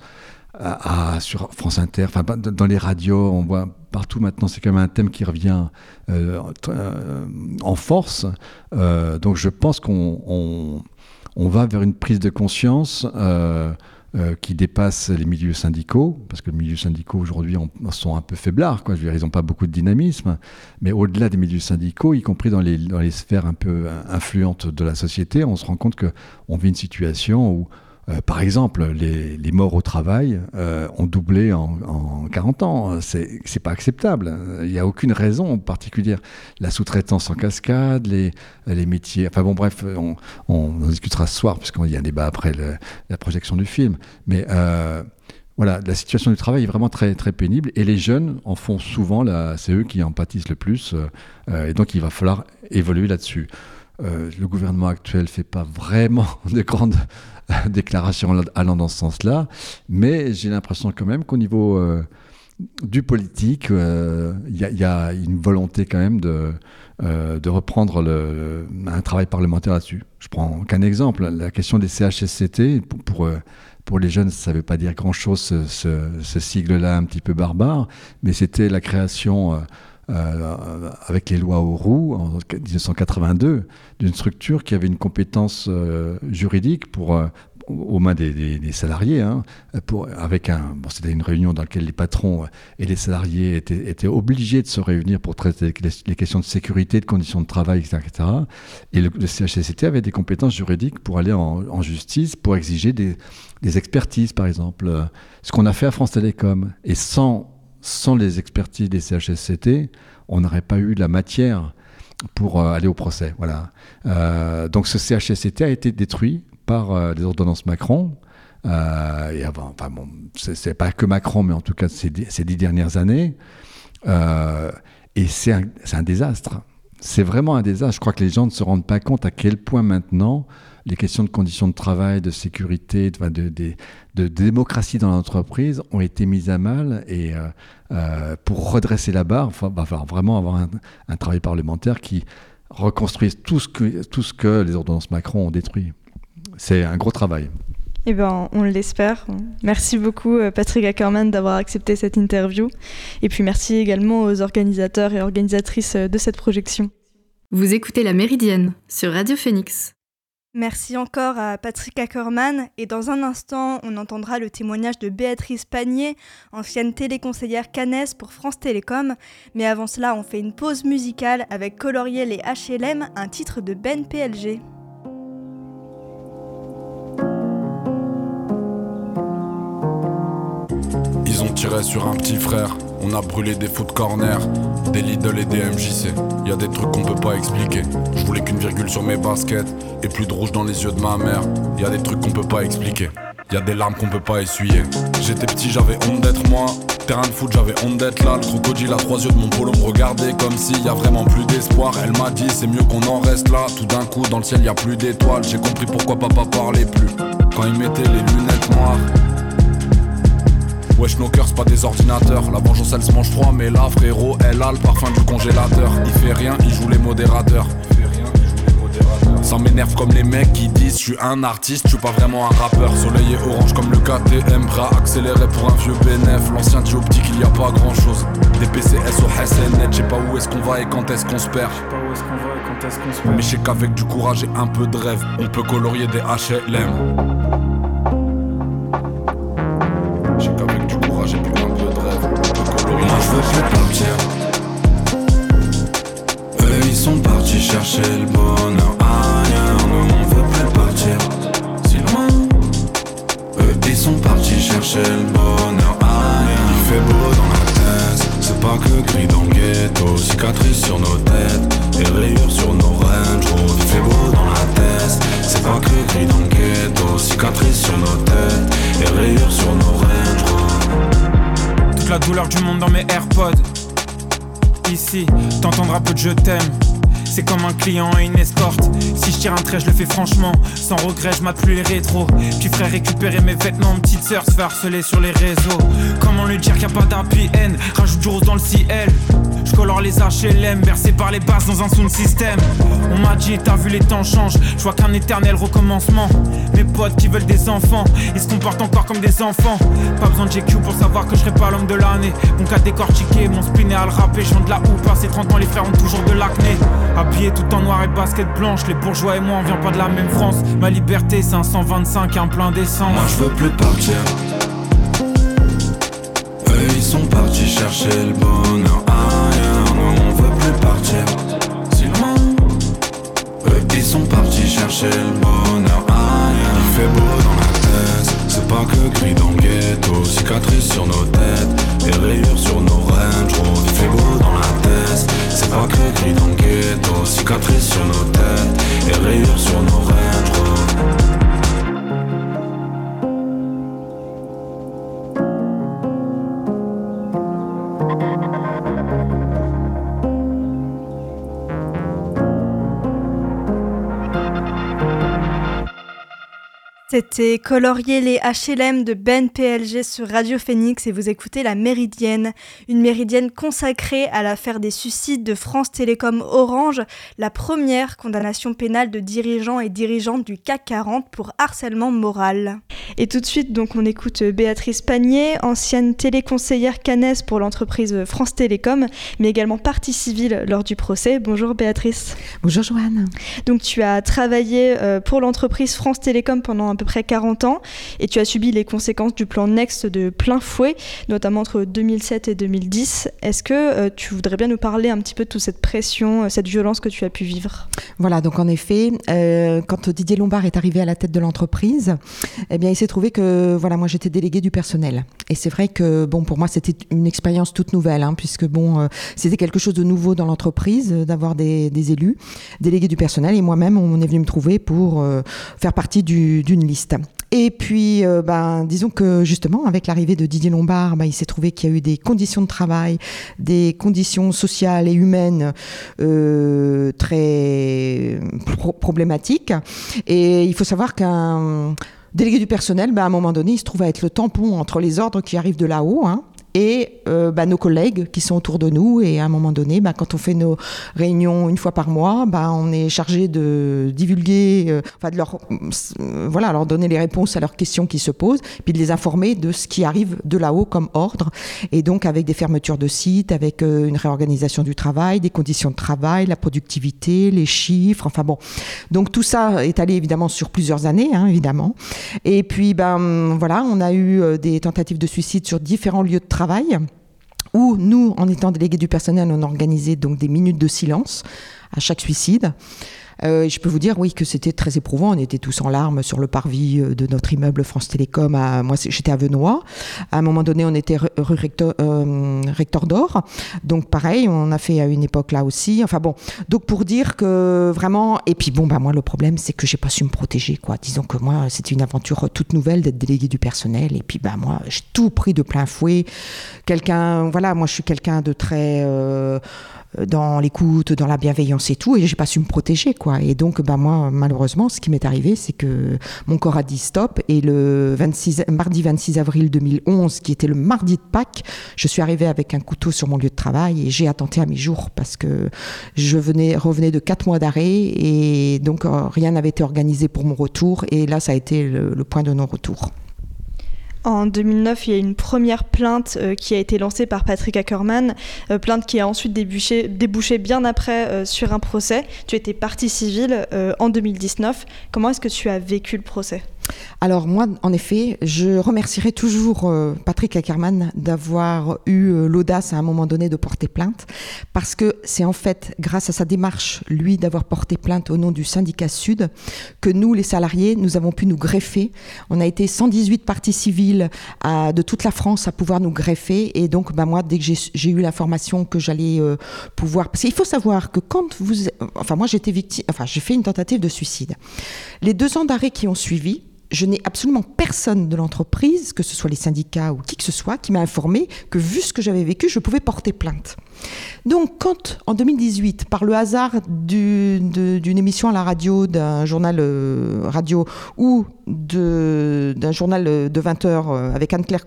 À, sur France Inter, enfin dans les radios, on voit partout maintenant, c'est quand même un thème qui revient euh, euh, en force. donc je pense qu'on on va vers une prise de conscience euh, euh, qui dépasse les milieux syndicaux, parce que les milieux syndicaux aujourd'hui sont un peu faiblards, ils n'ont pas beaucoup de dynamisme, mais au-delà des milieux syndicaux, y compris dans les, dans les sphères un peu influentes de la société, on se rend compte qu'on vit une situation où euh, par exemple, les, morts au travail euh, ont doublé en, 40 ans. C'est pas acceptable. Il n'y a aucune raison particulière. La sous-traitance en cascade, les, métiers. Enfin bon, bref, on, on en discutera ce soir, puisqu'il y a un débat après la projection du film. Mais euh, voilà, la situation du travail est vraiment très, très pénible. Et les jeunes en font souvent, c'est eux qui en pâtissent le plus. et donc, il va falloir évoluer là-dessus. le gouvernement actuel ne fait pas vraiment de grandes déclaration allant dans ce sens-là, mais j'ai l'impression quand même qu'au niveau euh, du politique, il euh, y, a une volonté quand même de, euh, de reprendre un travail parlementaire là-dessus. Je prends qu'un exemple, la question des CHSCT, pour, pour, les jeunes, ça ne veut pas dire grand-chose, ce sigle-là un petit peu barbare, mais c'était la création euh, avec les lois Auroux en 1982 d'une structure qui avait une compétence euh, juridique pour, euh, aux mains des, salariés, hein, avec un, c'était une réunion dans laquelle les patrons et les salariés étaient, obligés de se réunir pour traiter les, questions de sécurité, de conditions de travail, etc. Et le, CHSCT avait des compétences juridiques pour aller en, justice, pour exiger des, des, expertises, par exemple. Ce qu'on a fait à France Télécom. Et sans, sans les expertises des CHSCT, on n'aurait pas eu la matière pour euh, aller au procès. Voilà. Euh, donc ce CHSCT a été détruit par euh, les ordonnances Macron. et avant, enfin bon, c'est pas que Macron, mais en tout cas ces, dix dernières années. et c'est un, désastre. C'est vraiment un désastre. Je crois que les gens ne se rendent pas compte à quel point maintenant les questions de conditions de travail, de sécurité, de, de, démocratie dans l'entreprise ont été mises à mal. Et euh, euh, pour redresser la barre, il va falloir vraiment avoir un, travail parlementaire qui reconstruise tout ce, que, tout ce que les ordonnances Macron ont détruit. C'est un gros travail. Eh ben, on l'espère. Merci beaucoup, euh, Patrick Ackerman, d'avoir accepté cette interview. Et puis merci également aux organisateurs et organisatrices de cette projection. Vous écoutez La Méridienne sur Radio Phoenix. Merci encore à Patrick Ackerman et dans un instant, on entendra le témoignage de Béatrice Panier, ancienne téléconseillère Cannes pour France Télécom. Mais avant cela, on fait une pause musicale avec Coloriel et HLM, un titre de Ben PLG. Ont tiré sur un petit frère, on a brûlé des foot corner, des Lidl et des MJC. Y a des trucs qu'on peut pas expliquer. Je voulais qu'une virgule sur mes baskets et plus de rouge dans les yeux de ma mère. Y a des trucs qu'on peut pas expliquer. Y a des larmes qu'on peut pas essuyer. J'étais petit, j'avais honte d'être moi. Terrain de foot, j'avais honte d'être là. Le crocodile à trois yeux de mon polo me regardait comme s'il y a vraiment plus d'espoir. Elle m'a dit, c'est mieux qu'on en reste là. Tout d'un coup, dans le ciel, y a plus d'étoiles. J'ai compris pourquoi papa parlait plus. Quand il mettait les lunettes noires. Wesh nos cœurs c'est pas des ordinateurs. La vengeance elle se mange froid mais là frérot elle a le parfum du congélateur. Il fait rien, il joue les modérateurs. Ça m'énerve comme les mecs qui disent Je suis un artiste, je suis pas vraiment un rappeur. Soleil et orange comme le KTM Prêt à accélérer pour un vieux bénéf. L'ancien dit optique il y a pas grand chose Des PCS au SNet Je sais pas où est-ce qu'on va et quand est-ce qu'on se perd. Mais je sais qu'avec du courage et un peu de rêve On peut colorier des HLM Ils sont partis chercher le bonheur ailleurs. Nous on veut plus partir. Si ils sont partis chercher le bonheur ailleurs. Il fait beau dans la tête. C'est pas que gris dans le ghetto. Cicatrices sur nos têtes. Et rayures sur nos range Il fait beau dans la tête. C'est pas que gris dans le ghetto. Cicatrices sur nos têtes. Et rayures sur nos toute la douleur du monde dans mes AirPods. Ici, t'entendras peu de je t'aime. C'est comme un client et une escorte. Si je tire un trait, je le fais franchement. Sans regret, je plus les rétros. Puis frère, récupérer mes vêtements. Petite sœur se fait harceler sur les réseaux. Comment lui dire qu'il n'y a pas d'happy N Rajoute du rose dans le ciel. Je colore les HLM, bercés par les basses dans un sound système. On m'a dit, t'as vu les temps changent. Je vois qu'un éternel recommencement. Mes potes qui veulent des enfants, ils se comportent encore comme des enfants. Pas besoin de GQ pour savoir que je serai pas l'homme de l'année. Mon cas décortiqué, mon spin est à le rapper. Je de la houppe, passé 30 ans, les frères ont toujours de l'acné. Habillé tout en noir et basket blanche, les bourgeois et moi on vient pas de la même France. Ma liberté c'est un 125 et un plein d'essence. Moi je veux plus partir. Eux ils sont partis chercher le C'était Colorier les HLM de Ben PLG sur Radio Phoenix et vous écoutez La Méridienne, une méridienne consacrée à l'affaire des suicides de France Télécom Orange, la première condamnation pénale de dirigeants et dirigeantes du CAC 40 pour harcèlement moral. Et tout de suite, donc, on écoute Béatrice Panier, ancienne téléconseillère Canès pour l'entreprise France Télécom, mais également partie civile lors du procès. Bonjour Béatrice. Bonjour Joanne. Donc tu as travaillé euh, pour l'entreprise France Télécom pendant un peu près 40 ans et tu as subi les conséquences du plan Next de plein fouet, notamment entre 2007 et 2010. Est-ce que euh, tu voudrais bien nous parler un petit peu de toute cette pression, euh, cette violence que tu as pu vivre? Voilà, donc en effet, euh, quand Didier Lombard est arrivé à la tête de l'entreprise, eh bien, il s'est trouvé que voilà, moi j'étais déléguée du personnel. Et c'est vrai que bon, pour moi, c'était une expérience toute nouvelle, hein, puisque bon, c'était quelque chose de nouveau dans l'entreprise d'avoir des, des, élus, délégués du personnel. Et moi-même, on est venu me trouver pour faire partie d'une liste. Et puis, euh, ben, disons que justement, avec l'arrivée de Didier Lombard, ben, il s'est trouvé qu'il y a eu des conditions de travail, des conditions sociales et humaines euh, très problématiques. Et il faut savoir qu'un délégué du personnel, ben, à un moment donné, il se trouve à être le tampon entre les ordres qui arrivent de là-haut, hein, et euh, bah, nos collègues qui sont autour de nous. Et à un moment donné, bah, quand on fait nos réunions une fois par mois, bah, on est chargé de divulguer, euh, enfin de leur, euh, voilà, leur donner les réponses à leurs questions qui se posent, puis de les informer de ce qui arrive de là-haut comme ordre. Et donc avec des fermetures de sites, avec une réorganisation du travail, des conditions de travail, la productivité, les chiffres, enfin bon. Donc tout ça est allé évidemment sur plusieurs années, hein, évidemment. Et puis ben voilà, on a eu des tentatives de suicide sur différents lieux de travail où nous, en étant délégués du personnel, on organisait donc des minutes de silence à chaque suicide. Euh, je peux vous dire, oui, que c'était très éprouvant. On était tous en larmes sur le parvis euh, de notre immeuble France Télécom. À, moi, j'étais à Venois. À un moment donné, on était rue Rector, euh, Rector d'Or. Donc, pareil, on a fait à une époque là aussi. Enfin bon, donc pour dire que vraiment. Et puis bon, bah moi, le problème, c'est que j'ai pas su me protéger, quoi. Disons que moi, c'était une aventure toute nouvelle d'être délégué du personnel. Et puis, bah moi, j'ai tout pris de plein fouet. Quelqu'un, voilà, moi, je suis quelqu'un de très euh, dans l'écoute, dans la bienveillance et tout, et j'ai pas su me protéger, quoi. Et donc, bah, moi, malheureusement, ce qui m'est arrivé, c'est que mon corps a dit stop, et le 26, mardi 26 avril 2011, qui était le mardi de Pâques, je suis arrivée avec un couteau sur mon lieu de travail, et j'ai attenté à mes jours, parce que je venais, revenais de quatre mois d'arrêt, et donc euh, rien n'avait été organisé pour mon retour, et là, ça a été le point de non-retour. En 2009, il y a une première plainte euh, qui a été lancée par Patrick Ackerman, euh, plainte qui a ensuite débouché, débouché bien après euh, sur un procès. Tu étais partie civile en 2019. Comment est-ce que tu as vécu le procès? Alors moi, en effet, je remercierai toujours euh, Patrick Ackerman d'avoir eu euh, l'audace à un moment donné de porter plainte, parce que c'est en fait grâce à sa démarche, lui, d'avoir porté plainte au nom du syndicat Sud, que nous, les salariés, nous avons pu nous greffer. On a été 118 parties civiles de toute la France à pouvoir nous greffer, et donc bah, moi, dès que j'ai eu l'information que j'allais euh, pouvoir... Parce qu'il faut savoir que quand vous... Enfin moi, j'étais victime... Enfin, j'ai fait une tentative de suicide. Les deux ans d'arrêt qui ont suivi, je n'ai absolument personne de l'entreprise, que ce soit les syndicats ou qui que ce soit, qui m'a informé que vu ce que j'avais vécu, je pouvais porter plainte. Donc, quand en 2018, par le hasard d'une émission à la radio, d'un journal euh, radio ou d'un journal de 20 heures euh, avec Anne-Claire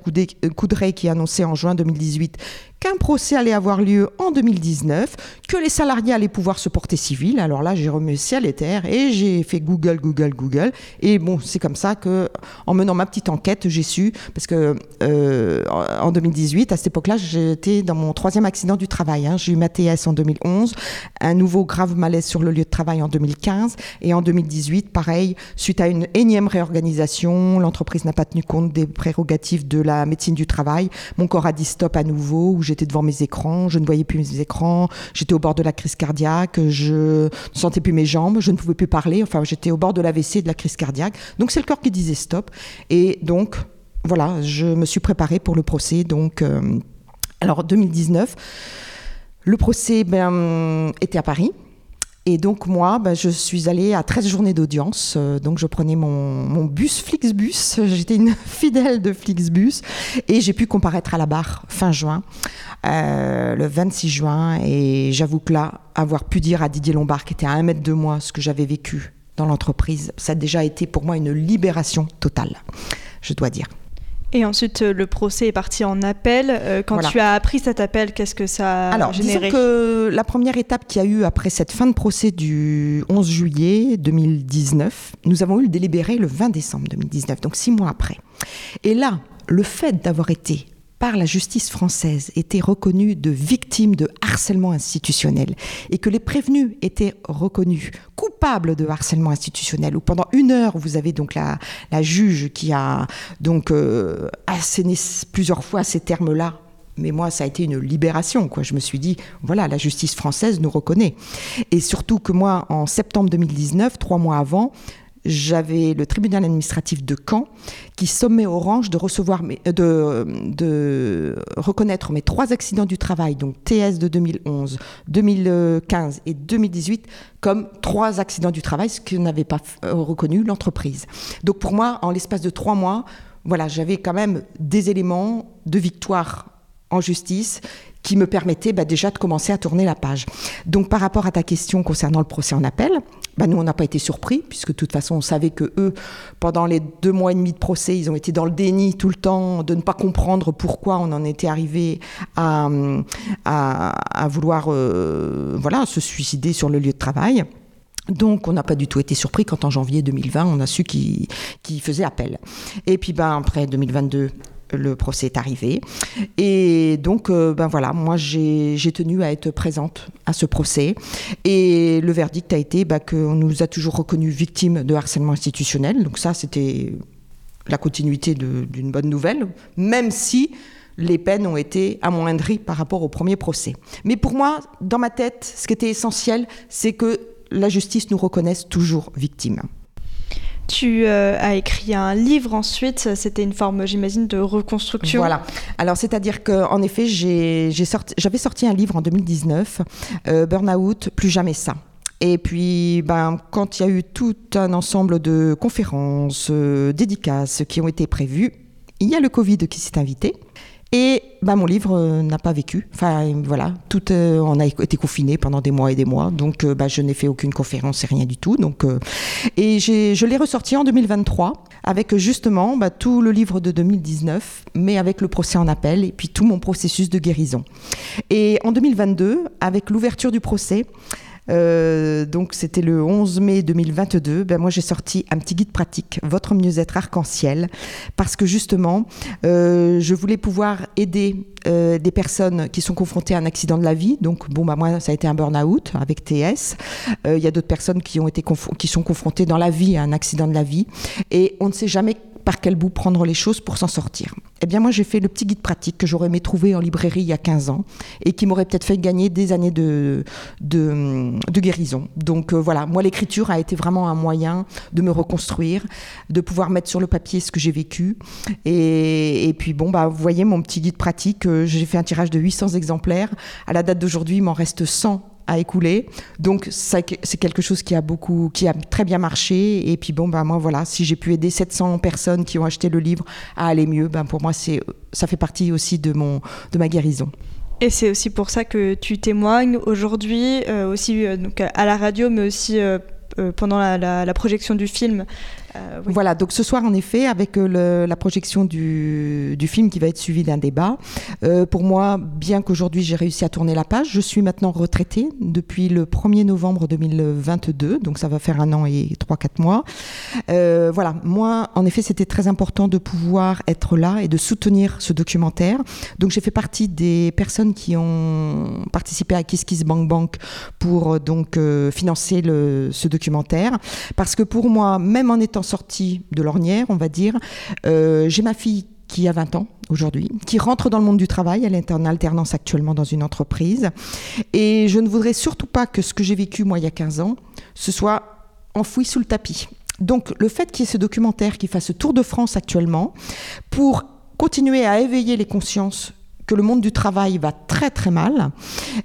Coudray qui annonçait en juin 2018 qu'un procès allait avoir lieu en 2019, que les salariés allaient pouvoir se porter civil. Alors là, j'ai remis ciel et terre et j'ai fait Google, Google, Google. Et bon, c'est comme ça que, en menant ma petite enquête, j'ai su, parce que euh, en 2018, à cette époque-là, j'étais dans mon troisième accident du travail. Hein. J'ai eu ma TS en 2011, un nouveau grave malaise sur le lieu de travail en 2015, et en 2018, pareil, suite à une énième réorganisation, l'entreprise n'a pas tenu compte des prérogatives de la médecine du travail. Mon corps a dit stop à nouveau, j'étais devant mes écrans, je ne voyais plus mes écrans, j'étais au bord de la crise cardiaque, je ne sentais plus mes jambes, je ne pouvais plus parler, enfin j'étais au bord de l'AVC de la crise cardiaque. Donc c'est le corps qui disait stop. Et donc, voilà, je me suis préparée pour le procès. Donc, euh, alors 2019, le procès ben, était à Paris. Et donc moi, ben, je suis allée à 13 journées d'audience. Euh, donc je prenais mon, bus Flixbus. J'étais une fidèle de Flixbus. Et j'ai pu comparaître à la barre fin juin, euh, le 26 juin. Et j'avoue que là, avoir pu dire à Didier Lombard, qui était à un mètre de moi, ce que j'avais vécu dans l'entreprise, ça a déjà été pour moi une libération totale, je dois dire. Et ensuite, euh, le procès est parti en appel. Euh, quand tu as appris cet appel, qu'est-ce que ça a Alors, généré disons que la première étape qu'il y a eu après cette fin de procès du 11 juillet 2019, nous avons eu le délibéré le 20 décembre 2019, donc six mois après. Et là, le fait d'avoir été par la justice française étaient reconnues de victimes de harcèlement institutionnel et que les prévenus étaient reconnus coupables de harcèlement institutionnel, ou pendant une heure, vous avez donc la, la juge qui a donc euh, asséné plusieurs fois ces termes-là mais moi, ça a été une libération. Quoi. Je me suis dit, voilà, la justice française nous reconnaît. Et surtout que moi, en septembre 2019, trois mois avant, j'avais le tribunal administratif de Caen qui sommait Orange de recevoir de, de reconnaître mes trois accidents du travail, donc TS de 2011, 2015 et 2018, comme trois accidents du travail, ce que n'avait pas euh, reconnu l'entreprise. Donc pour moi, en l'espace de trois mois, voilà, j'avais quand même des éléments de victoire en justice qui me permettait bah, déjà de commencer à tourner la page. Donc par rapport à ta question concernant le procès en appel, bah, nous on n'a pas été surpris puisque de toute façon on savait que eux, pendant les deux mois et demi de procès, ils ont été dans le déni tout le temps de ne pas comprendre pourquoi on en était arrivé à, vouloir euh, voilà, se suicider sur le lieu de travail. Donc, on n'a pas du tout été surpris quand en janvier 2020, on a su qu'ils qu faisaient appel. Et puis, ben, après 2022, le procès est arrivé. Et donc, euh, ben voilà, moi j'ai tenu à être présente à ce procès. Et le verdict a été ben, qu'on nous a toujours reconnus victimes de harcèlement institutionnel. Donc ça, c'était la continuité d'une bonne nouvelle, même si les peines ont été amoindries par rapport au premier procès. Mais pour moi, dans ma tête, ce qui était essentiel, c'est que la justice nous reconnaisse toujours victimes. Tu euh, as écrit un livre ensuite, c'était une forme, j'imagine, de reconstruction. Voilà. Alors, c'est-à-dire qu'en effet, j'avais sorti, sorti, un livre en 2019, euh, Burnout, plus jamais ça. Et puis, ben, quand il y a eu tout un ensemble de conférences, euh, dédicaces qui ont été prévues, il y a le Covid qui s'est invité. Et bah, mon livre euh, n'a pas vécu. Enfin, voilà, tout, euh, on a été confiné pendant des mois et des mois. Donc, euh, bah, je n'ai fait aucune conférence et rien du tout. Donc, et je l'ai ressorti en 2023 avec justement bah, tout le livre de 2019, mais avec le procès en appel et puis tout mon processus de guérison. Et en 2022, avec l'ouverture du procès, euh, donc c'était le 11 mai 2022. Ben moi j'ai sorti un petit guide pratique, votre mieux-être arc-en-ciel, parce que justement euh, je voulais pouvoir aider euh, des personnes qui sont confrontées à un accident de la vie. Donc bon bah moi ça a été un burn-out avec TS. Il y a d'autres personnes qui ont été qui sont confrontées dans la vie à un accident de la vie et on ne sait jamais par quel bout prendre les choses pour s'en sortir. Eh bien, moi, j'ai fait le petit guide pratique que j'aurais aimé trouver en librairie il y a 15 ans et qui m'aurait peut-être fait gagner des années de, de, guérison. Donc euh, voilà, moi, l'écriture a été vraiment un moyen de me reconstruire, de pouvoir mettre sur le papier ce que j'ai vécu. Et, puis, bon, bah, vous voyez, mon petit guide pratique, euh, j'ai fait un tirage de 800 exemplaires. À la date d'aujourd'hui, il m'en reste 100 à écouler. Donc c'est quelque chose qui a beaucoup, qui a très bien marché. Et puis bon, ben moi voilà, si j'ai pu aider 700 personnes qui ont acheté le livre à aller mieux, ben pour moi c'est, ça fait partie aussi de mon, de ma guérison. Et c'est aussi pour ça que tu témoignes aujourd'hui, euh, aussi euh, donc à la radio, mais aussi euh, pendant la, projection du film euh, voilà, donc ce soir, en effet, avec euh, la projection du, film qui va être suivi d'un débat, euh, pour moi, bien qu'aujourd'hui j'ai réussi à tourner la page, je suis maintenant retraitée depuis le 1er novembre 2022, donc ça va faire un an et 3-4 mois. voilà, moi, en effet, c'était très important de pouvoir être là et de soutenir ce documentaire. Donc j'ai fait partie des personnes qui ont participé à Kiss Kiss Bank Bank pour donc financer le, ce documentaire, parce que pour moi, même en étant sortie de l'ornière, on va dire. Euh, j'ai ma fille qui a 20 ans aujourd'hui, qui rentre dans le monde du travail. Elle est en alternance actuellement dans une entreprise. Et je ne voudrais surtout pas que ce que j'ai vécu, moi, il y a 15 ans, ce soit enfoui sous le tapis. Donc, le fait qu'il y ait ce documentaire qui fasse tour de France actuellement, pour continuer à éveiller les consciences que le monde du travail va très très mal,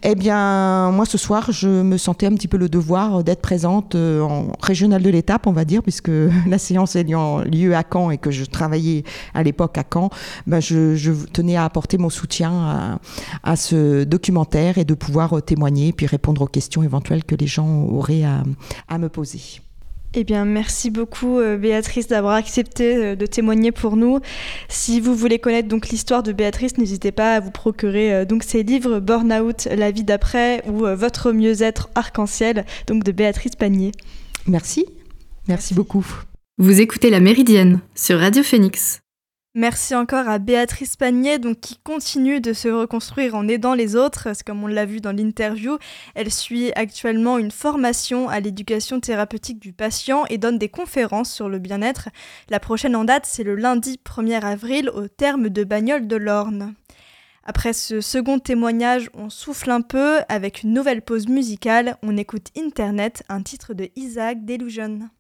eh bien moi ce soir je me sentais un petit peu le devoir d'être présente euh, en régionale de l'étape on va dire puisque la séance ayant lieu à Caen et que je travaillais à l'époque à Caen, ben je, tenais à apporter mon soutien à, ce documentaire et de pouvoir euh, témoigner puis répondre aux questions éventuelles que les gens auraient à me poser. Eh bien, merci beaucoup euh, Béatrice d'avoir accepté euh, de témoigner pour nous. Si vous voulez connaître donc l'histoire de Béatrice, n'hésitez pas à vous procurer euh, donc ses livres Burnout, la vie d'après ou Votre mieux-être arc-en-ciel, donc de Béatrice Panier. Merci. merci, merci beaucoup. Vous écoutez La Méridienne sur Radio Phoenix. Merci encore à Béatrice Panier, donc qui continue de se reconstruire en aidant les autres, comme on l'a vu dans l'interview. Elle suit actuellement une formation à l'éducation thérapeutique du patient et donne des conférences sur le bien-être. La prochaine en date, c'est le lundi 1er avril au terme de Bagnole de l'Orne. Après ce second témoignage, on souffle un peu avec une nouvelle pause musicale. On écoute Internet, un titre de Isaac Delusion.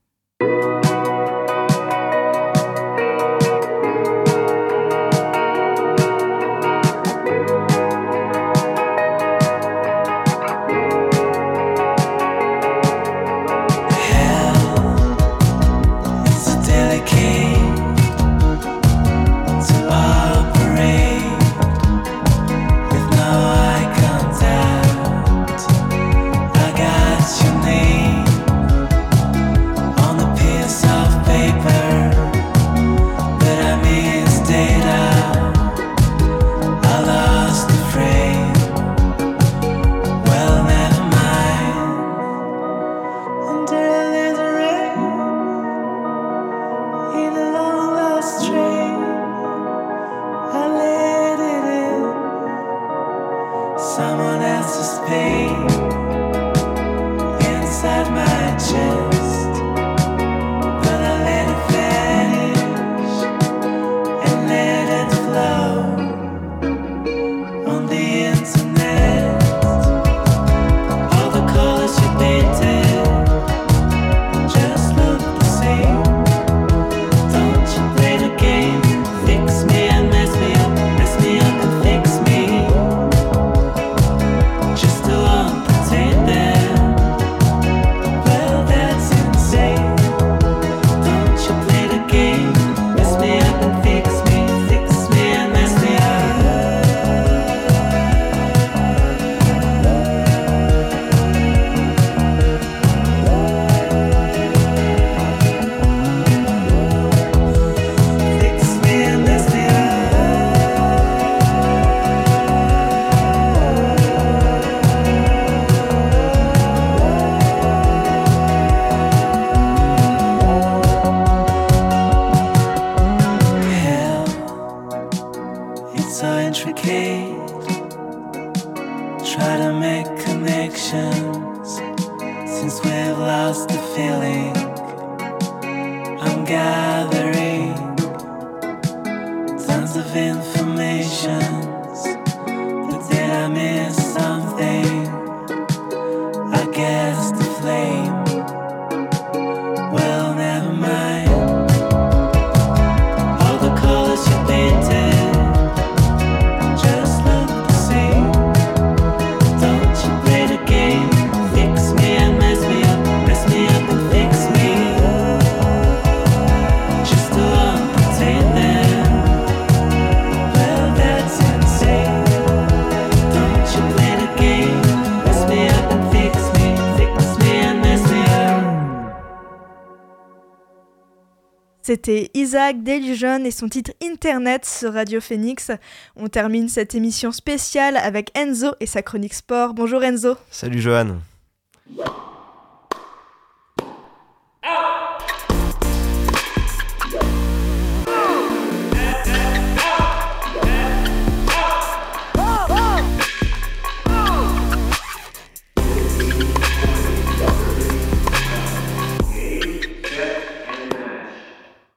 C'était Isaac Delusion et son titre Internet sur Radio Phoenix. On termine cette émission spéciale avec Enzo et sa chronique sport. Bonjour Enzo. Salut Johan.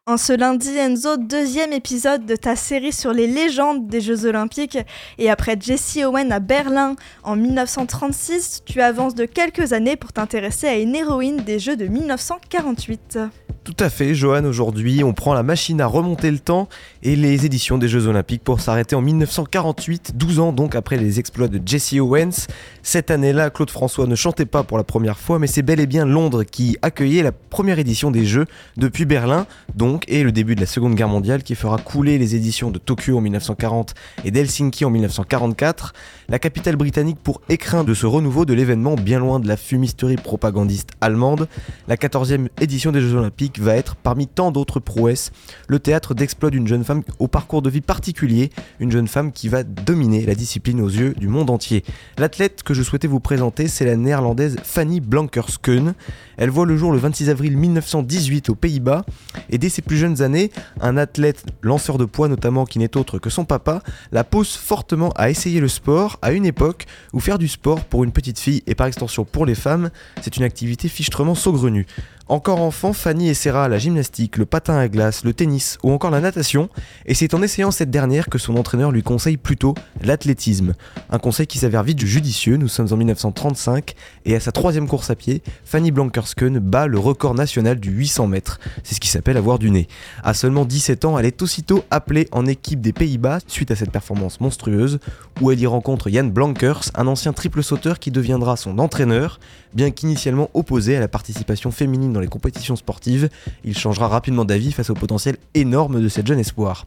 En ce lundi, Enzo, deuxième épisode de ta série sur les légendes des Jeux Olympiques. Et après Jesse Owen à Berlin en 1936, tu avances de quelques années pour t'intéresser à une héroïne des Jeux de 1948. Tout à fait, Johan, aujourd'hui on prend la machine à remonter le temps et les éditions des Jeux Olympiques pour s'arrêter en 1948, 12 ans donc après les exploits de Jesse Owens. Cette année-là, Claude François ne chantait pas pour la première fois, mais c'est bel et bien Londres qui accueillait la première édition des Jeux depuis Berlin, donc, et le début de la Seconde Guerre mondiale qui fera couler les éditions de Tokyo en 1940 et d'Helsinki en 1944. La capitale britannique pour écrin de ce renouveau de l'événement bien loin de la fumisterie propagandiste allemande. La 14e édition des Jeux Olympiques va être, parmi tant d'autres prouesses, le théâtre d'exploit d'une jeune femme au parcours de vie particulier, une jeune femme qui va dominer la discipline aux yeux du monde entier. L'athlète que je souhaitais vous présenter, c'est la néerlandaise Fanny Blankerskeun. Elle voit le jour le 26 avril 1918 aux Pays-Bas et dès ses plus jeunes années, un athlète lanceur de poids notamment qui n'est autre que son papa la pousse fortement à essayer le sport à une époque où faire du sport pour une petite fille et par extension pour les femmes, c'est une activité fichtrement saugrenue. Encore enfant, Fanny essaiera la gymnastique, le patin à glace, le tennis ou encore la natation, et c'est en essayant cette dernière que son entraîneur lui conseille plutôt l'athlétisme. Un conseil qui s'avère vite judicieux, nous sommes en 1935, et à sa troisième course à pied, Fanny Blankersken bat le record national du 800 mètres. C'est ce qui s'appelle avoir du nez. À seulement 17 ans, elle est aussitôt appelée en équipe des Pays-Bas suite à cette performance monstrueuse, où elle y rencontre Jan Blankers, un ancien triple sauteur qui deviendra son entraîneur, bien qu'initialement opposé à la participation féminine dans les compétitions sportives, il changera rapidement d'avis face au potentiel énorme de cette jeune espoir.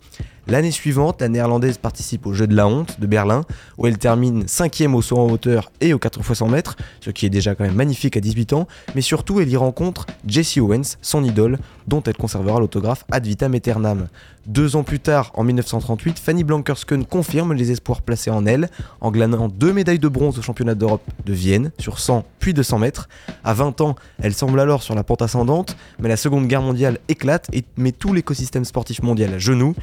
L'année suivante, la néerlandaise participe aux Jeux de la honte de Berlin, où elle termine 5 au saut en hauteur et au 4 x 100 mètres, ce qui est déjà quand même magnifique à 18 ans, mais surtout elle y rencontre Jessie Owens, son idole, dont elle conservera l'autographe ad vitam aeternam. Deux ans plus tard, en 1938, Fanny Blankersken confirme les espoirs placés en elle, en glanant deux médailles de bronze au championnat d'Europe de Vienne, sur 100 puis 200 mètres. À 20 ans, elle semble alors sur la pente ascendante, mais la Seconde Guerre mondiale éclate et met tout l'écosystème sportif mondial à genoux.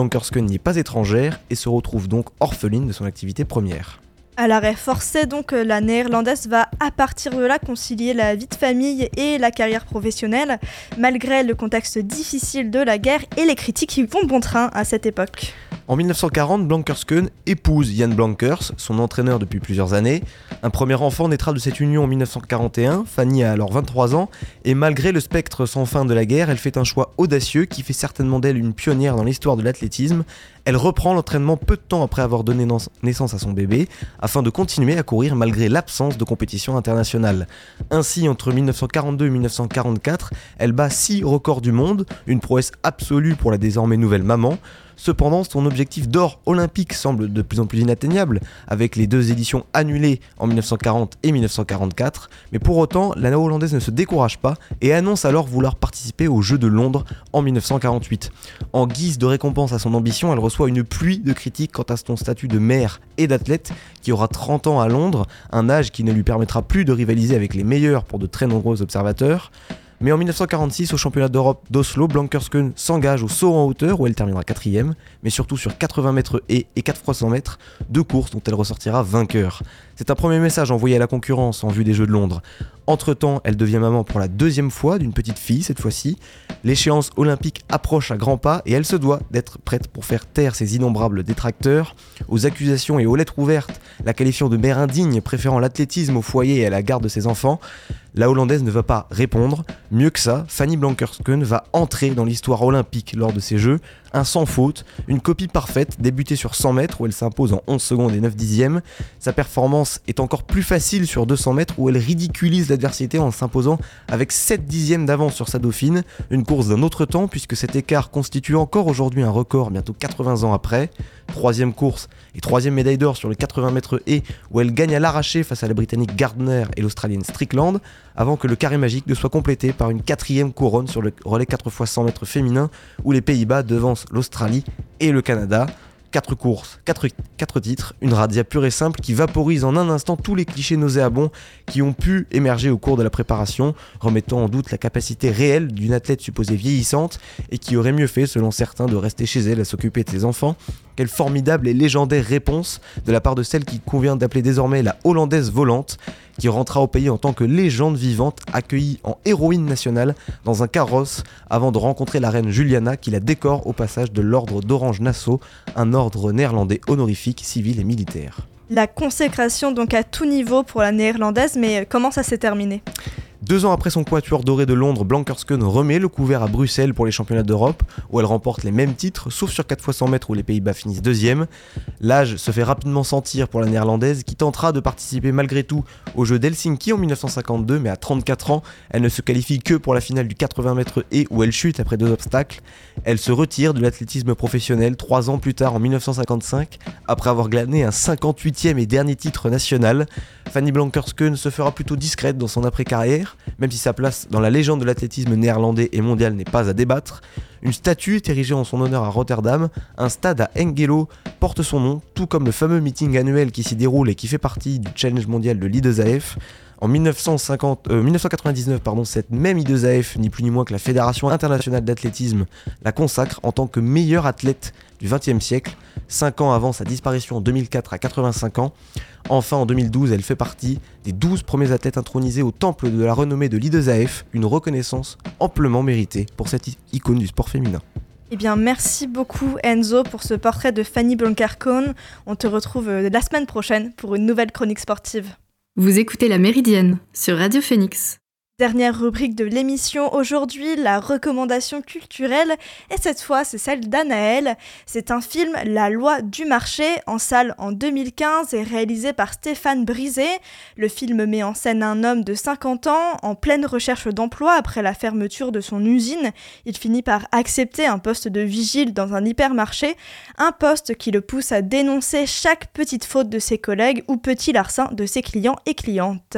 Blankersken n'y est pas étrangère et se retrouve donc orpheline de son activité première. À l'arrêt forcé, donc, euh, la néerlandaise va à partir de là concilier la vie de famille et la carrière professionnelle, malgré le contexte difficile de la guerre et les critiques qui vont bon train à cette époque. En 1940, Blankersken épouse Jan Blankers, son entraîneur depuis plusieurs années. Un premier enfant naîtra de cette union en 1941, Fanny a alors 23 ans, et malgré le spectre sans fin de la guerre, elle fait un choix audacieux qui fait certainement d'elle une pionnière dans l'histoire de l'athlétisme. Elle reprend l'entraînement peu de temps après avoir donné naissance à son bébé, afin de continuer à courir malgré l'absence de compétition internationale. Ainsi, entre 1942 et 1944, elle bat 6 records du monde, une prouesse absolue pour la désormais nouvelle maman. Cependant, son objectif d'or olympique semble de plus en plus inatteignable, avec les deux éditions annulées en 1940 et 1944, mais pour autant, la hollandaise ne se décourage pas et annonce alors vouloir participer aux Jeux de Londres en 1948. En guise de récompense à son ambition, elle reçoit une pluie de critiques quant à son statut de mère et d'athlète, qui aura 30 ans à Londres, un âge qui ne lui permettra plus de rivaliser avec les meilleurs pour de très nombreux observateurs. Mais en 1946, au championnat d'Europe d'Oslo, Blankersken s'engage au saut en hauteur où elle terminera quatrième, mais surtout sur 80 mètres et et 4 x 100 mètres, deux courses dont elle ressortira vainqueur. C'est un premier message envoyé à la concurrence en vue des Jeux de Londres. Entre-temps, elle devient maman pour la deuxième fois d'une petite fille cette fois-ci. L'échéance olympique approche à grands pas et elle se doit d'être prête pour faire taire ses innombrables détracteurs. Aux accusations et aux lettres ouvertes, la qualifiant de mère indigne préférant l'athlétisme au foyer et à la garde de ses enfants, la Hollandaise ne va pas répondre. Mieux que ça, Fanny Blankersken va entrer dans l'histoire olympique lors de ces Jeux, un sans faute, une copie parfaite, débutée sur 100 mètres où elle s'impose en 11 secondes et 9 dixièmes. Sa performance est encore plus facile sur 200 mètres où elle ridiculise l'adversité en s'imposant avec 7 dixièmes d'avance sur sa dauphine, une course d'un autre temps puisque cet écart constitue encore aujourd'hui un record bientôt 80 ans après. Troisième course et troisième médaille d'or sur le 80 mètres et où elle gagne à l'arraché face à la britannique Gardner et l'australienne Strickland, avant que le carré magique ne soit complété par une quatrième couronne sur le relais 4 x 100 mètres féminin où les Pays-Bas devancent l'Australie et le Canada. 4 courses, 4, titres, une radia pure et simple qui vaporise en un instant tous les clichés nauséabonds qui ont pu émerger au cours de la préparation, remettant en doute la capacité réelle d'une athlète supposée vieillissante et qui aurait mieux fait, selon certains, de rester chez elle à s'occuper de ses enfants. Quelle formidable et légendaire réponse de la part de celle qui convient d'appeler désormais la Hollandaise volante, qui rentra au pays en tant que légende vivante, accueillie en héroïne nationale dans un carrosse avant de rencontrer la reine Juliana qui la décore au passage de l'ordre d'Orange-Nassau, un ordre néerlandais honorifique, civil et militaire. La consécration donc à tout niveau pour la néerlandaise, mais comment ça s'est terminé? Deux ans après son quatuor doré de Londres, Blankersken remet le couvert à Bruxelles pour les championnats d'Europe, où elle remporte les mêmes titres, sauf sur 4 x 100 mètres où les Pays-Bas finissent deuxième. L'âge se fait rapidement sentir pour la néerlandaise, qui tentera de participer malgré tout aux Jeux d'Helsinki en 1952, mais à 34 ans, elle ne se qualifie que pour la finale du 80 mètres et où elle chute après deux obstacles. Elle se retire de l'athlétisme professionnel trois ans plus tard en 1955, après avoir glané un 58e et dernier titre national. Fanny Blankersken se fera plutôt discrète dans son après-carrière, même si sa place dans la légende de l'athlétisme néerlandais et mondial n'est pas à débattre. Une statue est érigée en son honneur à Rotterdam, un stade à Engelo porte son nom, tout comme le fameux meeting annuel qui s'y déroule et qui fait partie du challenge mondial de l'I2AF. En 1950, 1999, euh, cette même I2AF, ni plus ni moins que la Fédération internationale d'athlétisme, la consacre en tant que meilleure athlète du XXe siècle, 5 ans avant sa disparition en 2004 à 85 ans. Enfin, en 2012, elle fait partie des 12 premiers athlètes intronisés au temple de la renommée de l'I2AF, une reconnaissance amplement méritée pour cette icône du sport féminin. Eh bien, merci beaucoup Enzo pour ce portrait de Fanny Blancarcone. On te retrouve euh, la semaine prochaine pour une nouvelle chronique sportive. Vous écoutez La Méridienne sur Radio Phoenix. Dernière rubrique de l'émission aujourd'hui, la recommandation culturelle, et cette fois c'est celle d'Anaël. C'est un film La loi du marché, en salle en 2015 et réalisé par Stéphane Brisé. Le film met en scène un homme de 50 ans en pleine recherche d'emploi après la fermeture de son usine. Il finit par accepter un poste de vigile dans un hypermarché, un poste qui le pousse à dénoncer chaque petite faute de ses collègues ou petit larcin de ses clients et clientes.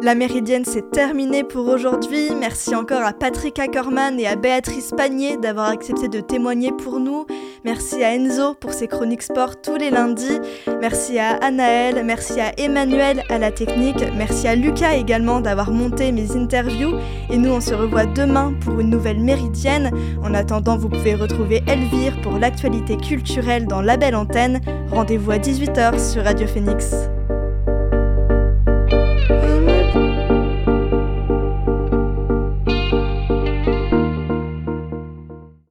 La Méridienne, c'est terminé pour aujourd'hui. Merci encore à Patrick Ackerman et à Béatrice Panier d'avoir accepté de témoigner pour nous. Merci à Enzo pour ses chroniques sport tous les lundis. Merci à Anaël, merci à Emmanuel à la technique. Merci à Lucas également d'avoir monté mes interviews. Et nous, on se revoit demain pour une nouvelle Méridienne. En attendant, vous pouvez retrouver Elvire pour l'actualité culturelle dans la belle antenne. Rendez-vous à 18h sur Radio Phoenix.